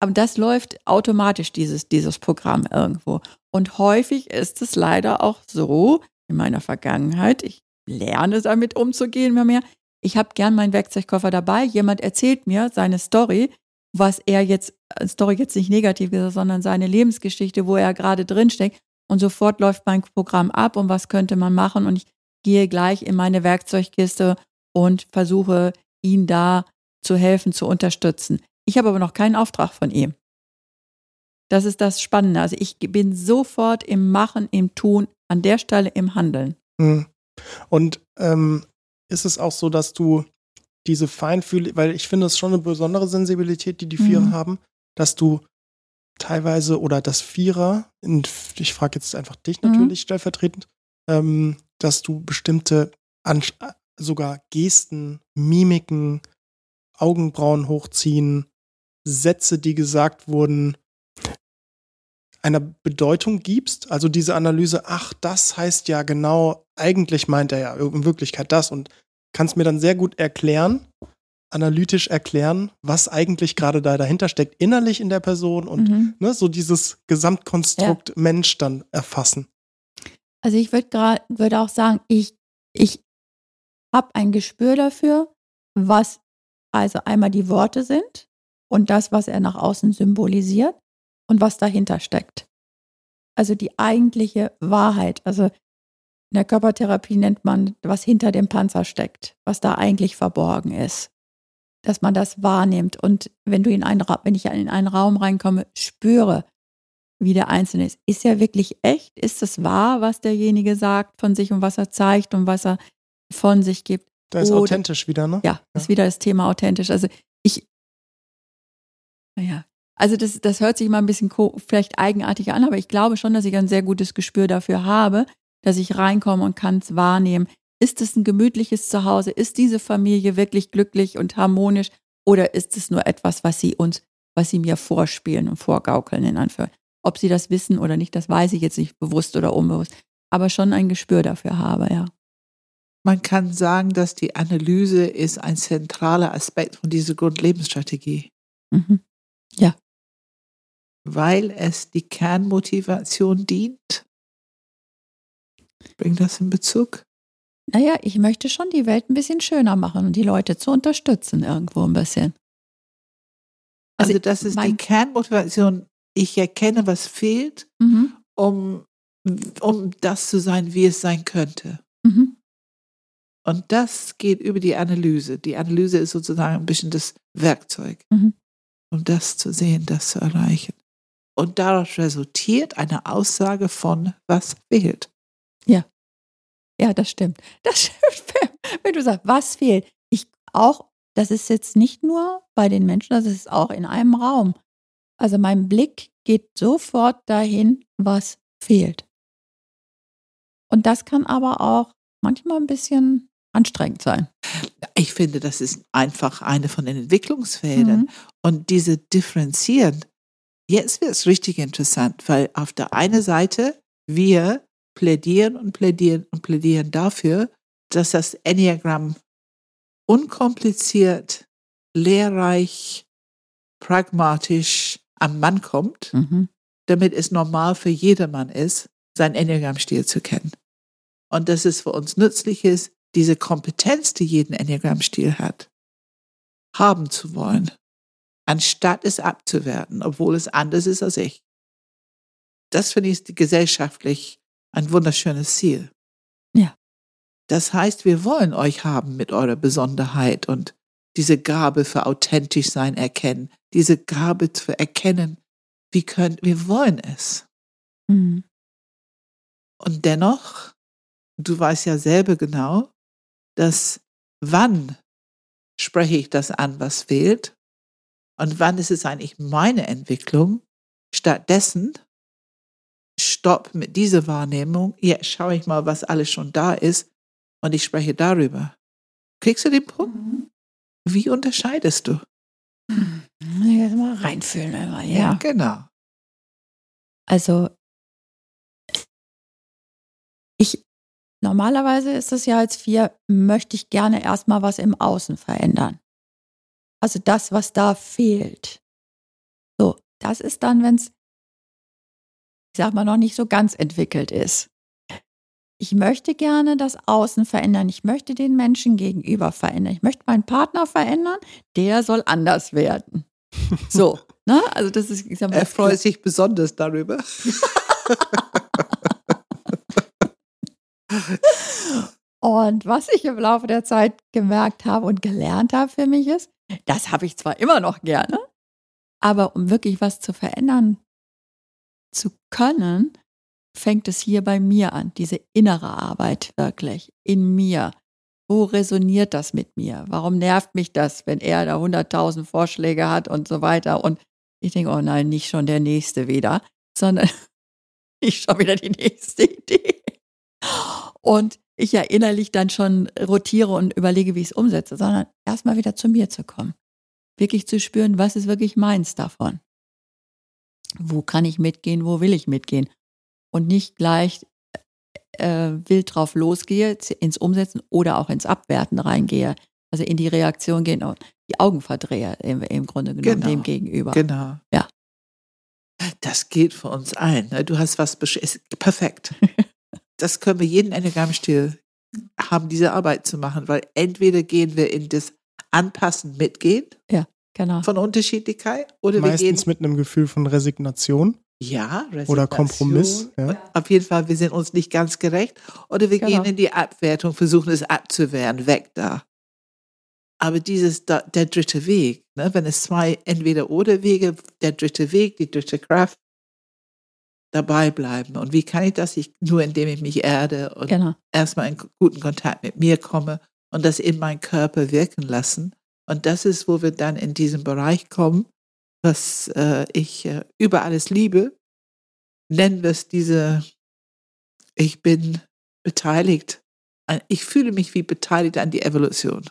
C: Aber das läuft automatisch, dieses, dieses Programm irgendwo. Und häufig ist es leider auch so, in meiner Vergangenheit, ich lerne damit umzugehen immer mehr, ich habe gern meinen Werkzeugkoffer dabei, jemand erzählt mir seine Story, was er jetzt, äh, Story jetzt nicht negativ ist, sondern seine Lebensgeschichte, wo er gerade drinsteckt. Und sofort läuft mein Programm ab und was könnte man machen? Und ich gehe gleich in meine Werkzeugkiste und versuche ihn da zu helfen, zu unterstützen. Ich habe aber noch keinen Auftrag von ihm. Das ist das Spannende. Also ich bin sofort im Machen, im Tun, an der Stelle im Handeln. Hm.
A: Und ähm, ist es auch so, dass du diese Feinfühle, weil ich finde, es ist schon eine besondere Sensibilität, die die Vierer mhm. haben, dass du teilweise oder das Vierer, ich frage jetzt einfach dich mhm. natürlich mhm. stellvertretend, ähm, dass du bestimmte sogar Gesten, Mimiken, Augenbrauen hochziehen, Sätze, die gesagt wurden, einer Bedeutung gibst. Also diese Analyse, ach, das heißt ja genau, eigentlich meint er ja in Wirklichkeit das und kannst mir dann sehr gut erklären, analytisch erklären, was eigentlich gerade da dahinter steckt, innerlich in der Person und mhm. ne, so dieses Gesamtkonstrukt ja. Mensch dann erfassen.
C: Also ich würde gerade würde auch sagen, ich, ich habe ein Gespür dafür, was also einmal die Worte sind und das, was er nach außen symbolisiert und was dahinter steckt. Also die eigentliche Wahrheit. Also in der Körpertherapie nennt man, was hinter dem Panzer steckt, was da eigentlich verborgen ist. Dass man das wahrnimmt und wenn du in einen, wenn ich in einen Raum reinkomme, spüre, wie der Einzelne ist. Ist er wirklich echt? Ist es wahr, was derjenige sagt von sich und was er zeigt und was er von sich gibt.
A: Da ist Oder, authentisch wieder, ne?
C: Ja, ja, ist wieder das Thema authentisch. Also ich, naja, Also das, das hört sich immer ein bisschen vielleicht eigenartig an, aber ich glaube schon, dass ich ein sehr gutes Gespür dafür habe, dass ich reinkomme und kann es wahrnehmen. Ist es ein gemütliches Zuhause? Ist diese Familie wirklich glücklich und harmonisch? Oder ist es nur etwas, was sie uns, was sie mir vorspielen und vorgaukeln in Anführungszeichen? Ob sie das wissen oder nicht, das weiß ich jetzt nicht bewusst oder unbewusst, aber schon ein Gespür dafür habe, ja.
B: Man kann sagen, dass die Analyse ist ein zentraler Aspekt von dieser Grundlebensstrategie.
C: Mhm. Ja.
B: Weil es die Kernmotivation dient. Bringt das in Bezug?
C: Naja, ich möchte schon die Welt ein bisschen schöner machen und die Leute zu unterstützen irgendwo ein bisschen.
B: Also, also das ist die Kernmotivation. Ich erkenne, was fehlt,
C: mhm.
B: um, um das zu sein, wie es sein könnte.
C: Mhm.
B: Und das geht über die Analyse. Die Analyse ist sozusagen ein bisschen das Werkzeug,
C: mhm.
B: um das zu sehen, das zu erreichen. Und daraus resultiert eine Aussage von, was fehlt.
C: Ja. Ja, das stimmt. (laughs) Das stimmt. Wenn du sagst, was fehlt. Ich auch, das ist jetzt nicht nur bei den Menschen, das ist auch in einem Raum. Also mein Blick geht sofort dahin, was fehlt. Und das kann aber auch manchmal ein bisschen anstrengend sein.
B: Ich finde, das ist einfach eine von den Entwicklungsfeldern. Mhm. Und diese differenzieren, jetzt wird es richtig interessant, weil auf der einen Seite wir plädieren und plädieren und plädieren dafür, dass das Enneagramm unkompliziert, lehrreich, pragmatisch am Mann kommt,
C: mhm.
B: damit es normal für jedermann ist, seinen Enneagramm-Stil zu kennen. Und dass es für uns nützlich ist, diese Kompetenz, die jeden Enneagramm-Stil hat, haben zu wollen, anstatt es abzuwerten, obwohl es anders ist als ich. Das finde ich gesellschaftlich ein wunderschönes Ziel.
C: Ja.
B: Das heißt, wir wollen euch haben mit eurer Besonderheit und diese Gabe für authentisch sein erkennen, diese Gabe zu erkennen, wie können, wir wollen es.
C: Mhm.
B: Und dennoch, du weißt ja selber genau, dass wann spreche ich das an, was fehlt und wann ist es eigentlich meine Entwicklung. Stattdessen stopp mit dieser Wahrnehmung, jetzt schaue ich mal, was alles schon da ist und ich spreche darüber. Kriegst du den Punkt? Mhm. Wie unterscheidest du?
C: Jetzt mal reinfühlen immer, ja. ja.
B: Genau.
C: Also Normalerweise ist es ja als vier, möchte ich gerne erstmal was im Außen verändern. Also das, was da fehlt. So, das ist dann, wenn es, ich sag mal, noch nicht so ganz entwickelt ist. Ich möchte gerne das Außen verändern. Ich möchte den Menschen gegenüber verändern. Ich möchte meinen Partner verändern. Der soll anders werden. So, (laughs) ne? Also das ist,
B: ich sag mal, er freut sich besonders darüber. (laughs)
C: Und was ich im Laufe der Zeit gemerkt habe und gelernt habe für mich ist, das habe ich zwar immer noch gerne, aber um wirklich was zu verändern zu können, fängt es hier bei mir an, diese innere Arbeit wirklich in mir. Wo resoniert das mit mir? Warum nervt mich das, wenn er da 100.000 Vorschläge hat und so weiter? Und ich denke, oh nein, nicht schon der nächste wieder, sondern (laughs) ich schon wieder die nächste Idee und ich ja innerlich dann schon rotiere und überlege, wie ich es umsetze, sondern erstmal wieder zu mir zu kommen. Wirklich zu spüren, was ist wirklich meins davon. Wo kann ich mitgehen, wo will ich mitgehen? Und nicht gleich äh, wild drauf losgehe, ins Umsetzen oder auch ins Abwerten reingehe. Also in die Reaktion gehen und die Augen verdrehe im, im Grunde genommen genau, dem gegenüber.
B: Genau.
C: Ja.
B: Das geht für uns allen. Ne? Du hast was perfekt. (laughs) das können wir jeden Enneagramm-Stil haben, diese Arbeit zu machen, weil entweder gehen wir in das Anpassen mitgehen
C: ja, genau.
B: von Unterschiedlichkeit oder
A: Meistens
B: wir gehen
A: mit einem Gefühl von Resignation.
B: Ja, Resignation.
A: Oder Kompromiss. Ja.
B: Auf jeden Fall, wir sind uns nicht ganz gerecht. Oder wir genau. gehen in die Abwertung, versuchen es abzuwehren, weg da. Aber dieses, der dritte Weg, ne, wenn es zwei Entweder-Oder-Wege, der dritte Weg, die dritte Kraft, dabei bleiben. Und wie kann ich das? Ich, nur indem ich mich erde und genau. erstmal in guten Kontakt mit mir komme und das in meinen Körper wirken lassen. Und das ist, wo wir dann in diesen Bereich kommen, was äh, ich äh, über alles liebe, nennen wir es diese, ich bin beteiligt. Ich fühle mich wie beteiligt an die Evolution.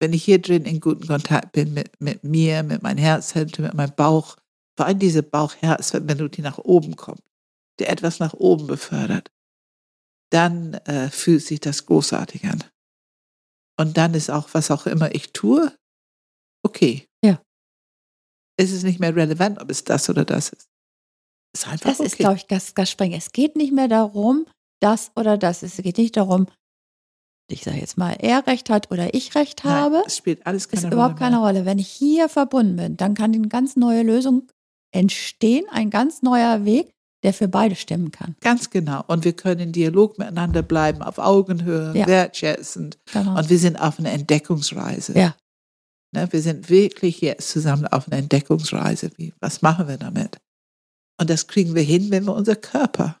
B: Wenn ich hier drin in guten Kontakt bin mit, mit mir, mit meinem Herzzentrum, mit meinem Bauch, vor allem diese Bauchherz, wenn du die nach oben kommt, der etwas nach oben befördert, dann äh, fühlt sich das großartig an. Und dann ist auch, was auch immer ich tue, okay.
C: Ja.
B: Es ist nicht mehr relevant, ob es das oder das ist.
C: ist einfach das okay. ist, glaube ich, das, das Springen. Es geht nicht mehr darum, das oder das. Es geht nicht darum, ich sage jetzt mal, er recht hat oder ich recht
B: Nein,
C: habe.
B: Es spielt alles keine
C: ist
B: Rolle.
C: überhaupt keine Rolle. Wenn ich hier verbunden bin, dann kann eine ganz neue Lösung entstehen, ein ganz neuer Weg, der für beide stimmen kann.
B: Ganz genau. Und wir können in Dialog miteinander bleiben, auf Augenhöhe, ja. wertschätzend. Genau. Und wir sind auf einer Entdeckungsreise.
C: Ja.
B: Ne, wir sind wirklich jetzt zusammen auf einer Entdeckungsreise. Wie, was machen wir damit? Und das kriegen wir hin, wenn wir unser Körper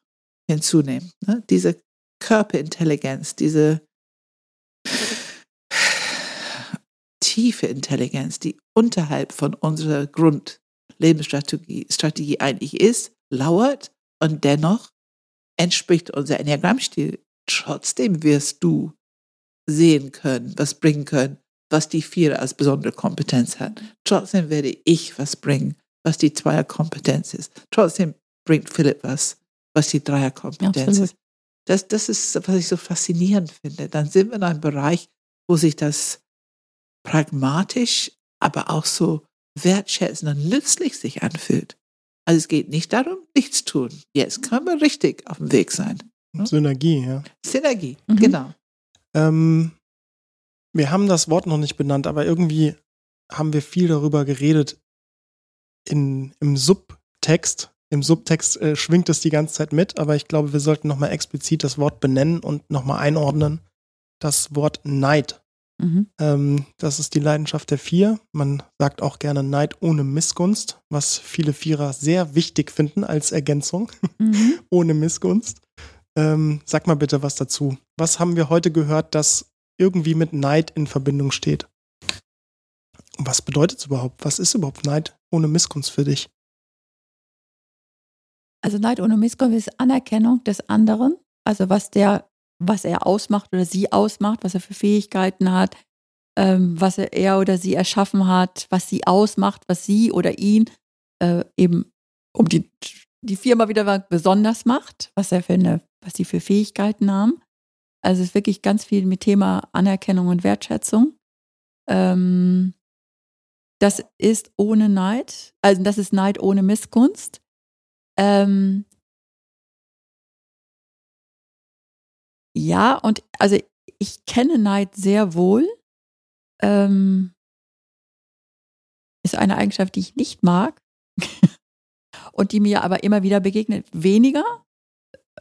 B: hinzunehmen. Ne? Diese Körperintelligenz, diese (sighs) tiefe Intelligenz, die unterhalb von unserer Grundlebensstrategie Strategie eigentlich ist, lauert und dennoch entspricht unser Enneagrammstil. Trotzdem wirst du sehen können, was bringen können, was die Vier als besondere Kompetenz hat. Trotzdem werde ich was bringen, was die Zweierkompetenz ist. Trotzdem bringt Philipp was, was die Dreierkompetenz ist. Das, das ist, was ich so faszinierend finde. Dann sind wir in einem Bereich, wo sich das pragmatisch, aber auch so wertschätzend und nützlich sich anfühlt. Also es geht nicht darum, nichts tun. Jetzt können wir richtig auf dem Weg sein.
A: Hm? Synergie, ja.
B: Synergie, mhm. genau.
A: Ähm, wir haben das Wort noch nicht benannt, aber irgendwie haben wir viel darüber geredet in, im Subtext. Im Subtext äh, schwingt es die ganze Zeit mit, aber ich glaube, wir sollten nochmal explizit das Wort benennen und nochmal einordnen. Das Wort Neid. Mhm. Ähm, das ist die Leidenschaft der Vier. Man sagt auch gerne Neid ohne Missgunst, was viele Vierer sehr wichtig finden als Ergänzung. (laughs) Mhm. ohne Missgunst. Ähm, sag mal bitte was dazu. Was haben wir heute gehört, das irgendwie mit Neid in Verbindung steht? Was bedeutet es überhaupt? Was ist überhaupt Neid ohne Missgunst für dich?
C: Also Neid ohne Missgunst ist Anerkennung des anderen, also was der was er ausmacht oder sie ausmacht, was er für Fähigkeiten hat, ähm, was er, er, oder sie erschaffen hat, was sie ausmacht, was sie oder ihn äh, eben um die, die Firma wieder besonders macht, was er für was sie für Fähigkeiten haben. Also es ist wirklich ganz viel mit Thema Anerkennung und Wertschätzung. Ähm, das ist ohne Neid, also das ist Neid ohne Missgunst. Ähm, Ja, und also ich kenne Neid sehr wohl. Ähm, ist eine Eigenschaft, die ich nicht mag (laughs) und die mir aber immer wieder begegnet. Weniger,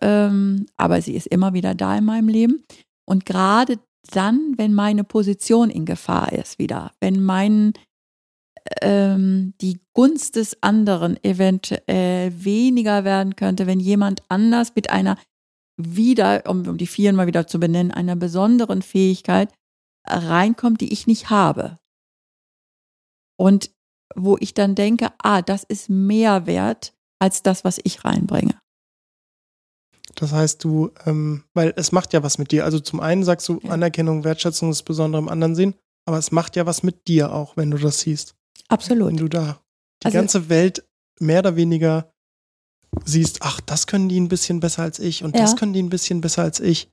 C: ähm, aber sie ist immer wieder da in meinem Leben. Und gerade dann, wenn meine Position in Gefahr ist, wieder, wenn mein ähm, die Gunst des anderen eventuell weniger werden könnte, wenn jemand anders mit einer wieder, um, um die Vieren mal wieder zu benennen, einer besonderen Fähigkeit reinkommt, die ich nicht habe. Und wo ich dann denke, ah, das ist mehr wert als das, was ich reinbringe.
A: Das heißt, du, ähm, weil es macht ja was mit dir. Also zum einen sagst du, ja. Anerkennung, Wertschätzung ist besonders im anderen Sinn, aber es macht ja was mit dir auch, wenn du das siehst.
C: Absolut.
A: Wenn du da die also, ganze Welt mehr oder weniger siehst, ach, das können die ein bisschen besser als ich und ja. das können die ein bisschen besser als ich.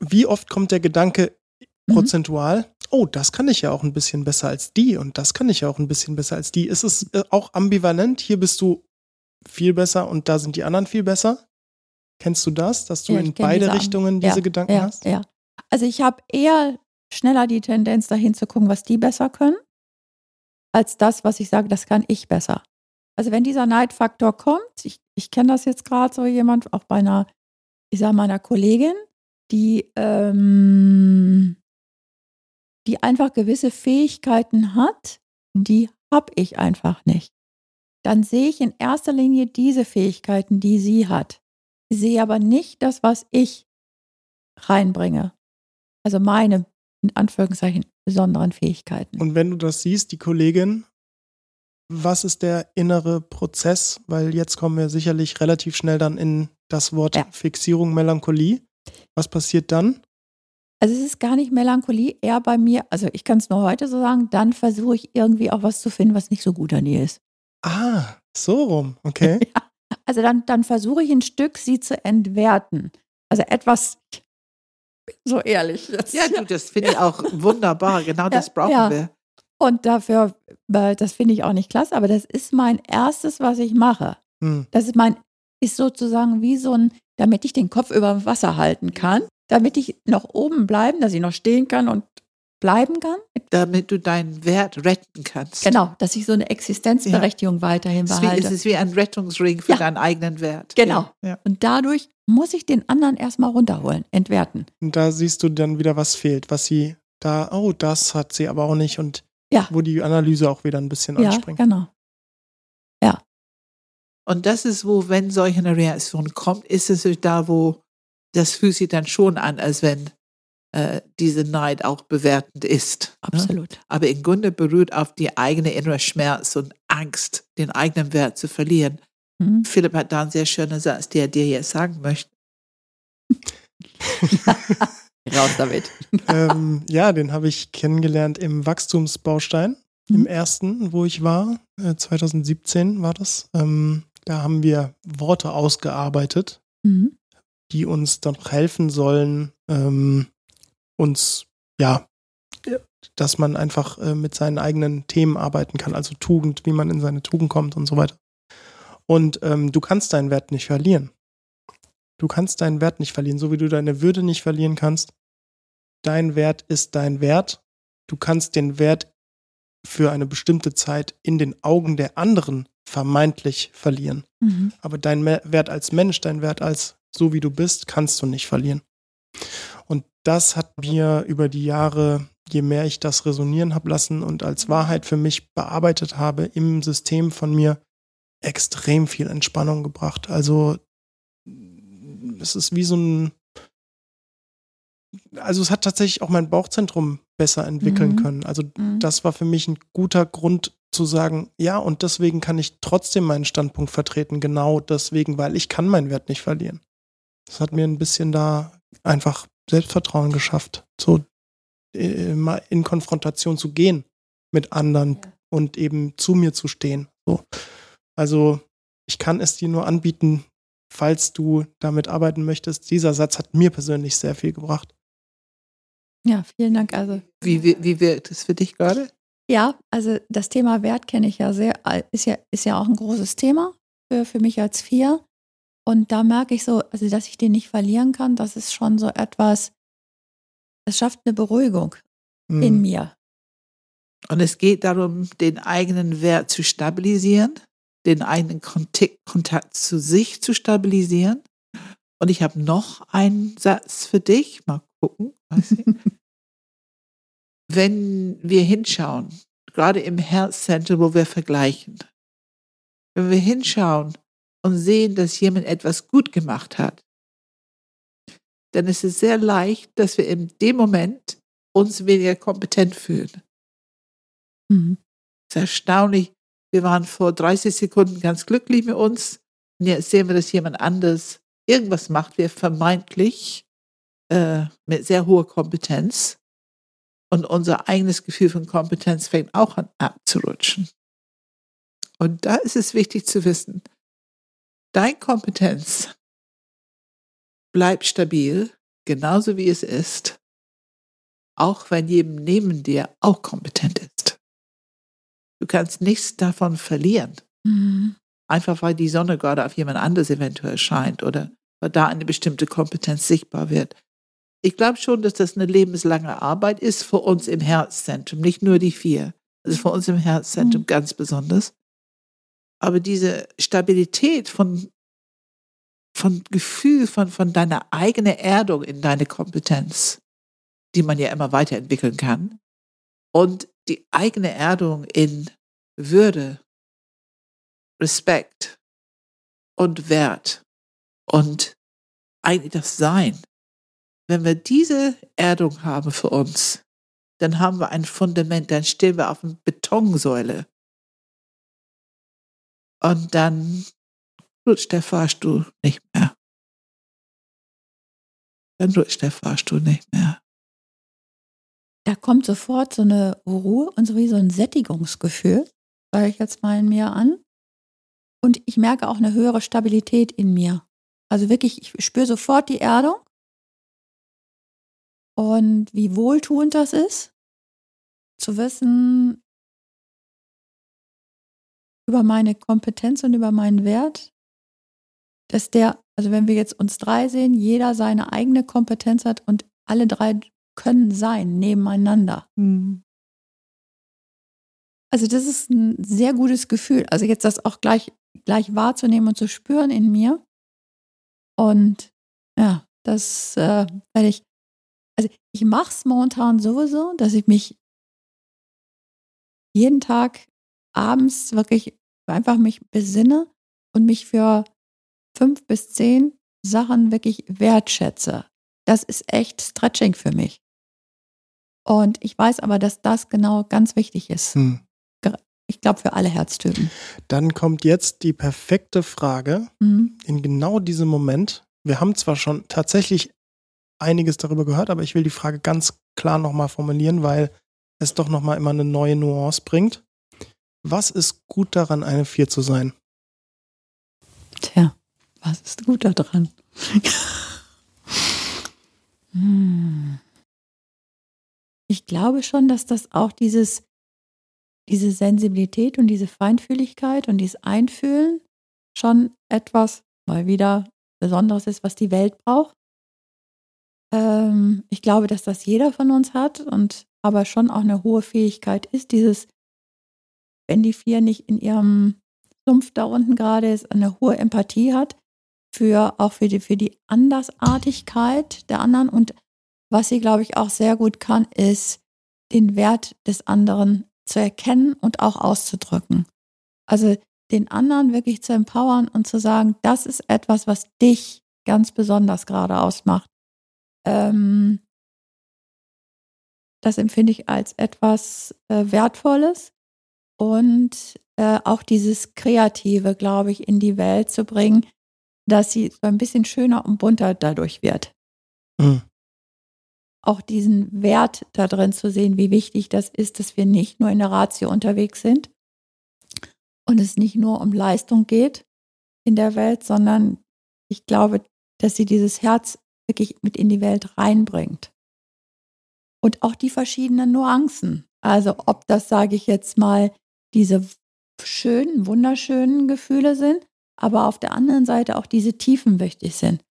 A: Wie oft kommt der Gedanke mhm. prozentual, oh, das kann ich ja auch ein bisschen besser als die und das kann ich ja auch ein bisschen besser als die. Ist es äh, auch ambivalent? Hier bist du viel besser und da sind die anderen viel besser? Kennst du das, dass du ja, in beide diese Richtungen diese
C: ja,
A: Gedanken
C: ja,
A: hast?
C: Ja. Also ich habe eher schneller die Tendenz dahin zu gucken, was die besser können, als das, was ich sage, das kann ich besser. Also wenn dieser Neidfaktor kommt, ich, ich kenne das jetzt gerade so jemand, auch bei einer, ich sage meiner Kollegin, die, ähm, die einfach gewisse Fähigkeiten hat, die habe ich einfach nicht. Dann sehe ich in erster Linie diese Fähigkeiten, die sie hat. Ich sehe aber nicht das, was ich reinbringe. Also meine in Anführungszeichen besonderen Fähigkeiten.
A: Und wenn du das siehst, die Kollegin, was ist der innere Prozess? Weil jetzt kommen wir sicherlich relativ schnell dann in das Wort
C: Ja.
A: Fixierung, Melancholie. Was passiert dann?
C: Also es ist gar nicht Melancholie, eher bei mir, also ich kann es nur heute so sagen, dann versuche ich irgendwie auch was zu finden, was nicht so gut an ihr ist.
A: Ah, so rum, okay. (laughs)
C: Also dann, dann versuche ich ein Stück, sie zu entwerten. Also etwas, ich bin so ehrlich. jetzt.
B: Ja, du, das finde ich auch wunderbar. Genau das brauchen
C: ja.
B: wir.
C: Und dafür, das finde ich auch nicht klasse, aber das ist mein erstes, was ich mache.
A: Hm.
C: Das ist mein, ist sozusagen wie so ein, damit ich den Kopf über dem Wasser halten kann, damit ich noch oben bleiben, dass ich noch stehen kann und bleiben kann.
B: Damit du deinen Wert retten kannst.
C: Genau, dass ich so eine Existenzberechtigung weiterhin
B: Es ist, wie, es
C: behalte.
B: ist wie ein Rettungsring für
C: Ja.
B: deinen eigenen Wert.
C: Genau.
B: Ja.
C: Und dadurch muss ich den anderen erstmal runterholen, entwerten.
A: Und da siehst du dann wieder, was fehlt, was sie da, oh, das hat sie aber auch nicht und
C: Ja.
A: wo die Analyse auch wieder ein bisschen
C: Ja,
A: anspringt.
C: genau.
B: Und das ist, wo, wenn solch eine Reaktion kommt, ist es da, wo das fühlt sich dann schon an, als wenn äh, diese Neid auch bewertend ist. Ne?
C: Absolut.
B: Aber im Grunde beruht auf die eigene innere Schmerz und Angst, den eigenen Wert zu verlieren.
C: Mhm.
B: Philipp hat da einen sehr schönen Satz, der er dir jetzt sagen möchte. (laughs) (laughs)
C: Raus damit. (laughs)
A: ähm, ja, den habe ich kennengelernt im Wachstumsbaustein, im
C: Mhm.
A: ersten, wo ich war. Äh, 2017 war das. Ähm, da haben wir Worte ausgearbeitet,
C: Mhm.
A: die uns dann helfen sollen, ähm, uns, ja, dass man einfach äh, mit seinen eigenen Themen arbeiten kann, also Tugend, wie man in seine Tugend kommt und so weiter. Und ähm, du kannst deinen Wert nicht verlieren. Du kannst deinen Wert nicht verlieren, so wie du deine Würde nicht verlieren kannst. Dein Wert ist dein Wert. Du kannst den Wert für eine bestimmte Zeit in den Augen der anderen vermeintlich verlieren.
C: Mhm.
A: Aber dein Wert als Mensch, dein Wert als so wie du bist, kannst du nicht verlieren. Und das hat mir über die Jahre, je mehr ich das resonieren habe lassen und als Wahrheit für mich bearbeitet habe, im System von mir extrem viel Entspannung gebracht. Also es ist wie so ein, also es hat tatsächlich auch mein Bauchzentrum besser entwickeln
C: Mhm.
A: können. Also
C: Mhm.
A: das war für mich ein guter Grund zu sagen, ja, und deswegen kann ich trotzdem meinen Standpunkt vertreten, genau deswegen, weil ich kann meinen Wert nicht verlieren. Das hat mir ein bisschen da einfach Selbstvertrauen geschafft, so äh, mal in Konfrontation zu gehen mit anderen
C: Ja.
A: und eben zu mir zu stehen. So. Also ich kann es dir nur anbieten, falls du damit arbeiten möchtest. Dieser Satz hat mir persönlich sehr viel gebracht.
C: Ja, vielen Dank. Also
B: Wie, wie, wie wirkt es für dich gerade?
C: Ja, also das Thema Wert kenne ich ja sehr, ist ja, ist ja auch ein großes Thema für, für mich als Vier. Und da merke ich so, also dass ich den nicht verlieren kann, das ist schon so etwas, es schafft eine Beruhigung
A: Hm.
C: in mir.
B: Und es geht darum, den eigenen Wert zu stabilisieren, den eigenen Kontakt, zu sich zu stabilisieren. Und ich habe noch einen Satz für dich. Mal gucken. (laughs) Wenn wir hinschauen, gerade im Herzzentrum, wo wir vergleichen, wenn wir hinschauen und sehen, dass jemand etwas gut gemacht hat, dann ist es sehr leicht, dass wir in dem Moment uns weniger kompetent fühlen.
C: Mhm.
B: Es ist erstaunlich. Wir waren vor 30 Sekunden ganz glücklich mit uns. Und jetzt sehen wir, dass jemand anders irgendwas macht, wir vermeintlich äh, mit sehr hoher Kompetenz. Und unser eigenes Gefühl von Kompetenz fängt auch an abzurutschen. Und da ist es wichtig zu wissen, dein Kompetenz bleibt stabil, genauso wie es ist, auch wenn jedem neben dir auch kompetent ist. Du kannst nichts davon verlieren,
C: Mhm.
B: einfach weil die Sonne gerade auf jemand anderes eventuell scheint oder weil da eine bestimmte Kompetenz sichtbar wird. Ich glaube schon, dass das eine lebenslange Arbeit ist für uns im Herzzentrum, nicht nur die vier. Das ist für uns im Herzzentrum
C: Mhm.
B: ganz besonders. Aber diese Stabilität von, von Gefühl, von, von deiner eigenen Erdung in deine Kompetenz, die man ja immer weiterentwickeln kann, und die eigene Erdung in Würde, Respekt und Wert und eigentlich das Sein. Wenn wir diese Erdung haben für uns, dann haben wir ein Fundament, dann stehen wir auf einer Betonsäule. Und dann rutscht der Fahrstuhl nicht mehr. Dann rutscht der Fahrstuhl nicht mehr.
C: Da kommt sofort so eine Ruhe und so wie so ein Sättigungsgefühl, sage ich jetzt mal in mir an. Und ich merke auch eine höhere Stabilität in mir. Also wirklich, ich spüre sofort die Erdung und wie wohltuend das ist, zu wissen über meine Kompetenz und über meinen Wert, dass der, also wenn wir jetzt uns drei sehen, jeder seine eigene Kompetenz hat und alle drei können sein nebeneinander. Mhm. Also das ist ein sehr gutes Gefühl. Also jetzt das auch gleich, gleich wahrzunehmen und zu spüren in mir. Und ja, das äh, werde ich, also ich mache es momentan sowieso, dass ich mich jeden Tag abends wirklich einfach mich besinne und mich für fünf bis zehn Sachen wirklich wertschätze. Das ist echt Stretching für mich. Und ich weiß aber, dass das genau ganz wichtig ist. Hm. Ich glaube, für alle Herztypen.
A: Dann kommt jetzt die perfekte Frage mhm. in genau diesem Moment. Wir haben zwar schon tatsächlich einiges darüber gehört, aber ich will die Frage ganz klar nochmal formulieren, weil es doch nochmal immer eine neue Nuance bringt. Was ist gut daran, eine Vier zu sein?
C: Tja, was ist gut daran? (laughs) hm. Ich glaube schon, dass das auch dieses, diese Sensibilität und diese Feinfühligkeit und dieses Einfühlen schon etwas mal wieder Besonderes ist, was die Welt braucht. Ähm, ich glaube, dass das jeder von uns hat und aber schon auch eine hohe Fähigkeit ist, dieses wenn die vier nicht in ihrem Sumpf da unten gerade ist, eine hohe Empathie hat für auch für die, für die Andersartigkeit der anderen und was sie, glaube ich, auch sehr gut kann, ist den Wert des anderen zu erkennen und auch auszudrücken. Also den anderen wirklich zu empowern und zu sagen, das ist etwas, was dich ganz besonders gerade ausmacht. Ähm, das empfinde ich als etwas äh, Wertvolles und äh, auch dieses Kreative, glaube ich, in die Welt zu bringen, dass sie so ein bisschen schöner und bunter dadurch wird. Mhm. Auch diesen Wert da drin zu sehen, wie wichtig das ist, dass wir nicht nur in der Ratio unterwegs sind und es nicht nur um Leistung geht in der Welt, sondern ich glaube, dass sie dieses Herz wirklich mit in die Welt reinbringt. Und auch die verschiedenen Nuancen. Also ob das, sage ich jetzt mal, diese schönen, wunderschönen Gefühle sind, aber auf der anderen Seite auch diese Tiefen wichtig sind.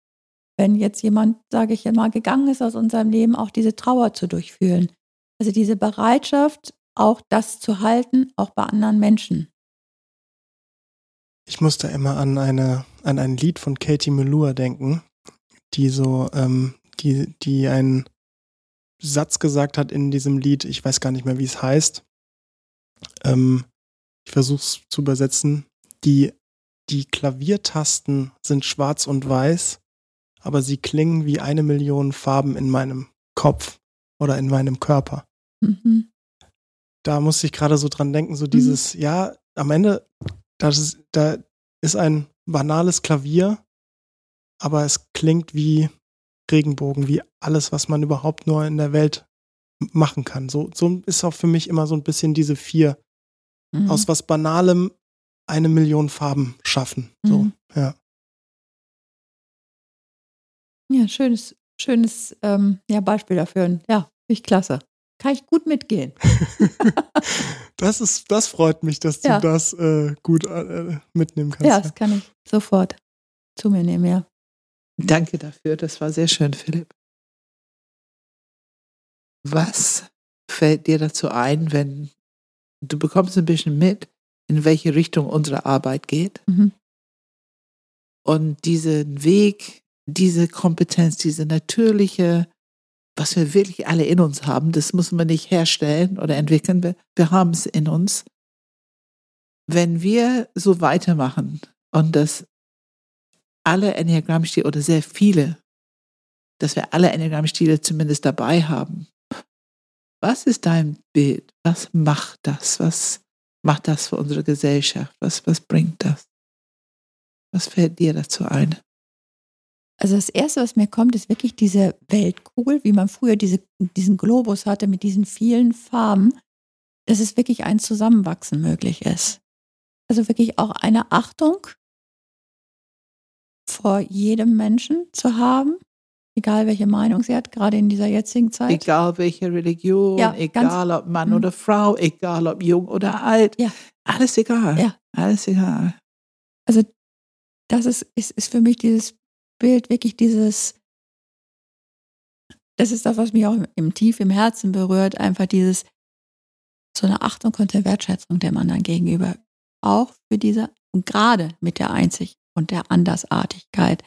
C: Wenn jetzt jemand, sage ich immer, gegangen ist aus unserem Leben, auch diese Trauer zu durchfühlen. Also diese Bereitschaft, auch das zu halten, auch bei anderen Menschen.
A: Ich musste immer an eine, an ein Lied von Katie Melua denken, die so, ähm, die, die einen Satz gesagt hat in diesem Lied, ich weiß gar nicht mehr, wie es heißt. Ähm, ich versuche es zu übersetzen, die, die Klaviertasten sind schwarz und weiß, aber sie klingen wie eine Million Farben in meinem Kopf oder in meinem Körper. Mhm. Da musste ich gerade so dran denken, so mhm. dieses, mhm. ja, am Ende, das ist, da ist ein banales Klavier, aber es klingt wie Regenbogen, wie alles, was man überhaupt nur in der Welt machen kann. So, so ist auch für mich immer so ein bisschen diese vier mhm. aus was Banalem eine Million Farben schaffen. So, mhm. ja.
C: Ja, schönes, schönes ähm, ja, Beispiel dafür. Ja, finde ich klasse. Kann ich gut mitgehen. (laughs) (laughs)
A: das ist, das freut mich, dass ja. du das äh, gut äh, mitnehmen kannst.
C: Ja, das kann ich sofort zu mir nehmen, ja.
B: Danke dafür, das war sehr schön, Philipp. Was fällt dir dazu ein, wenn du bekommst ein bisschen mit, in welche Richtung unsere Arbeit geht. Mhm. Und diesen Weg, diese Kompetenz, diese natürliche, was wir wirklich alle in uns haben, das muss man nicht herstellen oder entwickeln, wir, wir haben es in uns. Wenn wir so weitermachen und das alle Enneagrammstile oder sehr viele, dass wir alle Enneagrammstile zumindest dabei haben, Was ist dein Bild? Was macht das? Was macht das für unsere Gesellschaft? Was, was bringt das? Was fällt dir dazu ein?
C: Also das Erste, was mir kommt, ist wirklich diese Weltkugel, wie man früher diese, diesen Globus hatte mit diesen vielen Farben, dass es wirklich ein Zusammenwachsen möglich ist. Also wirklich auch eine Achtung vor jedem Menschen zu haben, egal welche Meinung sie hat, gerade in dieser jetzigen Zeit.
B: Egal welche Religion,
C: Ja,
B: egal ob Mann
C: Mhm.
B: oder Frau, egal ob jung oder alt.
C: Ja.
B: Alles egal.
C: Ja.
B: Alles egal.
C: das ist, ist, ist für mich dieses Bild, wirklich dieses, das ist das, was mich auch im, im tief im Herzen berührt, einfach dieses, so eine Achtung und eine Wertschätzung dem anderen gegenüber. Auch für diese, und gerade mit der Einzig und der Andersartigkeit.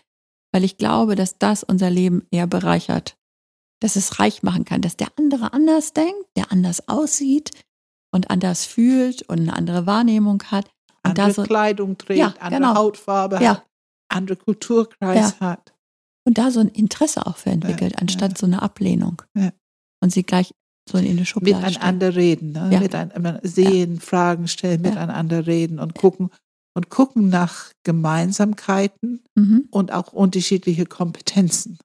C: Weil ich glaube, dass das unser Leben eher bereichert. Dass es reich machen kann, dass der andere anders denkt, der anders aussieht und anders fühlt und eine andere Wahrnehmung hat. Und
B: Andere
C: so,
B: Kleidung trägt,
C: Ja,
B: andere
C: genau.
B: Hautfarbe
C: Ja.
B: hat, andere Kulturkreis hat.
C: und da so ein Interesse auch für entwickelt,
B: Ja,
C: anstatt
B: ja.
C: so eine Ablehnung.
B: Ja.
C: Und sie gleich so in eine Schublade stellen.
B: Miteinander reden, ne?
C: Ja.
B: miteinander sehen, Fragen stellen,
C: Ja.
B: miteinander reden und gucken und gucken nach Gemeinsamkeiten
C: Mhm.
B: und auch unterschiedliche Kompetenzen.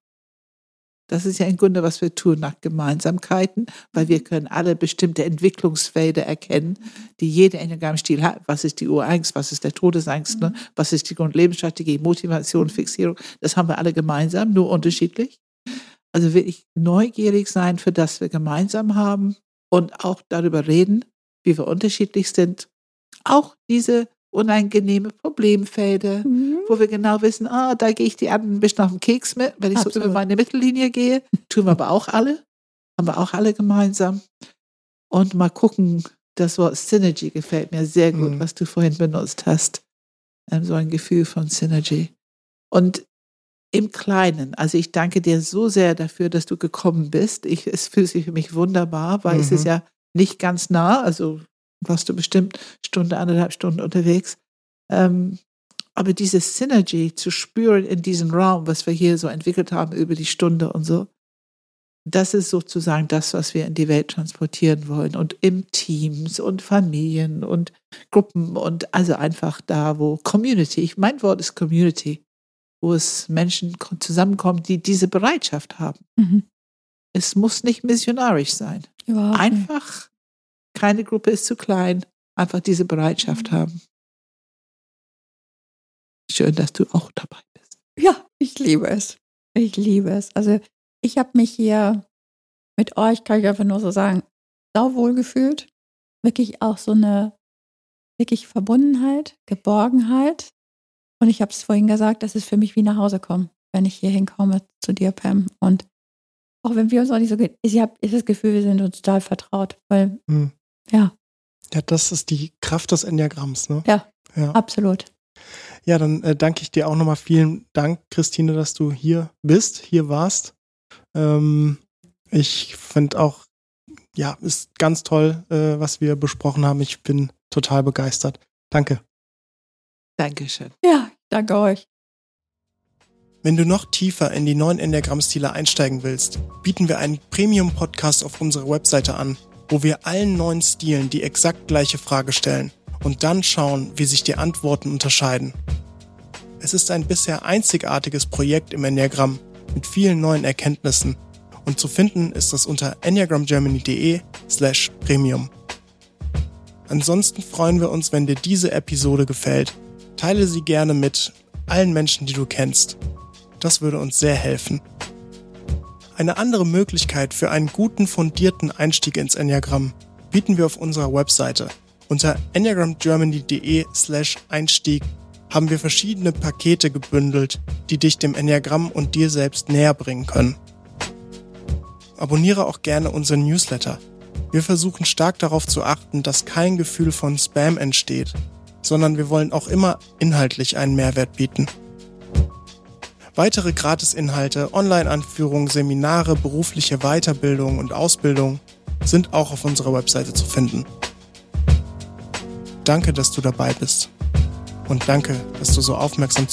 B: Das ist ja im Grunde, was wir tun, nach Gemeinsamkeiten, weil wir können alle bestimmte Entwicklungsfelder erkennen, die jeder Enneagramm-Stil hat. Was ist die Urangst, was ist der Todesangst, ne? was ist die Grundlebensstrategie, Motivation, Fixierung. Das haben wir alle gemeinsam, nur unterschiedlich. Also wirklich neugierig sein für das wir gemeinsam haben und auch darüber reden, wie wir unterschiedlich sind. Auch diese unangenehme Problemfelder,
C: Mhm.
B: wo wir genau wissen, ah, da gehe ich die anderen ein bisschen auf den Keks mit, wenn ich so
C: Absolut.
B: über meine Mittellinie gehe. Tun wir aber auch alle. Haben wir auch alle gemeinsam. Und mal gucken, das Wort Synergy gefällt mir sehr gut,
A: Mhm.
B: was du vorhin benutzt hast. Ähm, so ein Gefühl von Synergy. Und im Kleinen, also ich danke dir so sehr dafür, dass du gekommen bist. Ich, es fühlt sich für mich wunderbar, weil es
A: Mhm.
B: ist ja nicht ganz nah, also warst du bestimmt Stunde, anderthalb Stunden unterwegs. Ähm, aber diese Synergy zu spüren in diesem Raum, was wir hier so entwickelt haben über die Stunde und so, das ist sozusagen das, was wir in die Welt transportieren wollen. Und im Teams und Familien und Gruppen und also einfach da, wo Community, ich, mein Wort ist Community, wo es Menschen ko- zusammenkommen, die diese Bereitschaft haben.
C: Mhm.
B: Es muss nicht missionarisch sein.
C: Überhaupt.
B: Einfach, keine Gruppe ist zu klein, einfach diese Bereitschaft haben. Schön, dass du auch dabei bist.
C: Ja, ich liebe es. Ich liebe es. Also ich habe mich hier mit euch, kann ich einfach nur so sagen, sauwohl gefühlt. Wirklich auch so eine wirklich Verbundenheit, Geborgenheit. Und ich habe es vorhin gesagt, das ist für mich wie nach Hause kommen, wenn ich hier hinkomme zu dir, Pam. Und auch wenn wir uns auch nicht so, ge- ich habe das Gefühl, wir sind uns total vertraut, weil
A: Mhm.
C: Ja.
A: Ja, das ist die Kraft des Enneagramms, ne?
C: Ja.
A: Ja,
C: absolut.
A: ja dann äh, danke ich dir auch nochmal vielen Dank, Christine, dass du hier bist, hier warst. Ähm, ich finde auch, ja, ist ganz toll, äh, was wir besprochen haben. Ich bin total begeistert. Danke.
B: Dankeschön.
C: Ja, danke euch.
A: Wenn du noch tiefer in die neuen Enneagramm-Stile einsteigen willst, bieten wir einen Premium-Podcast auf unserer Webseite an, wo wir allen neuen Stilen die exakt gleiche Frage stellen und dann schauen, wie sich die Antworten unterscheiden. Es ist ein bisher einzigartiges Projekt im Enneagramm mit vielen neuen Erkenntnissen und zu finden ist es unter enneagramgermany.de slash premium. Ansonsten freuen wir uns, wenn dir diese Episode gefällt. Teile sie gerne mit allen Menschen, die du kennst. Das würde uns sehr helfen. Eine andere Möglichkeit für einen guten fundierten Einstieg ins Enneagramm bieten wir auf unserer Webseite. Unter enneagramgermany.de slash Einstieg haben wir verschiedene Pakete gebündelt, die dich dem Enneagramm und dir selbst näher bringen können. Abonniere auch gerne unseren Newsletter. Wir versuchen stark darauf zu achten, dass kein Gefühl von Spam entsteht, sondern wir wollen auch immer inhaltlich einen Mehrwert bieten. Weitere Gratisinhalte, Online-Anführungen, Seminare, berufliche Weiterbildung und Ausbildung sind auch auf unserer Webseite zu finden. Danke, dass du dabei bist. Und danke, dass du so aufmerksam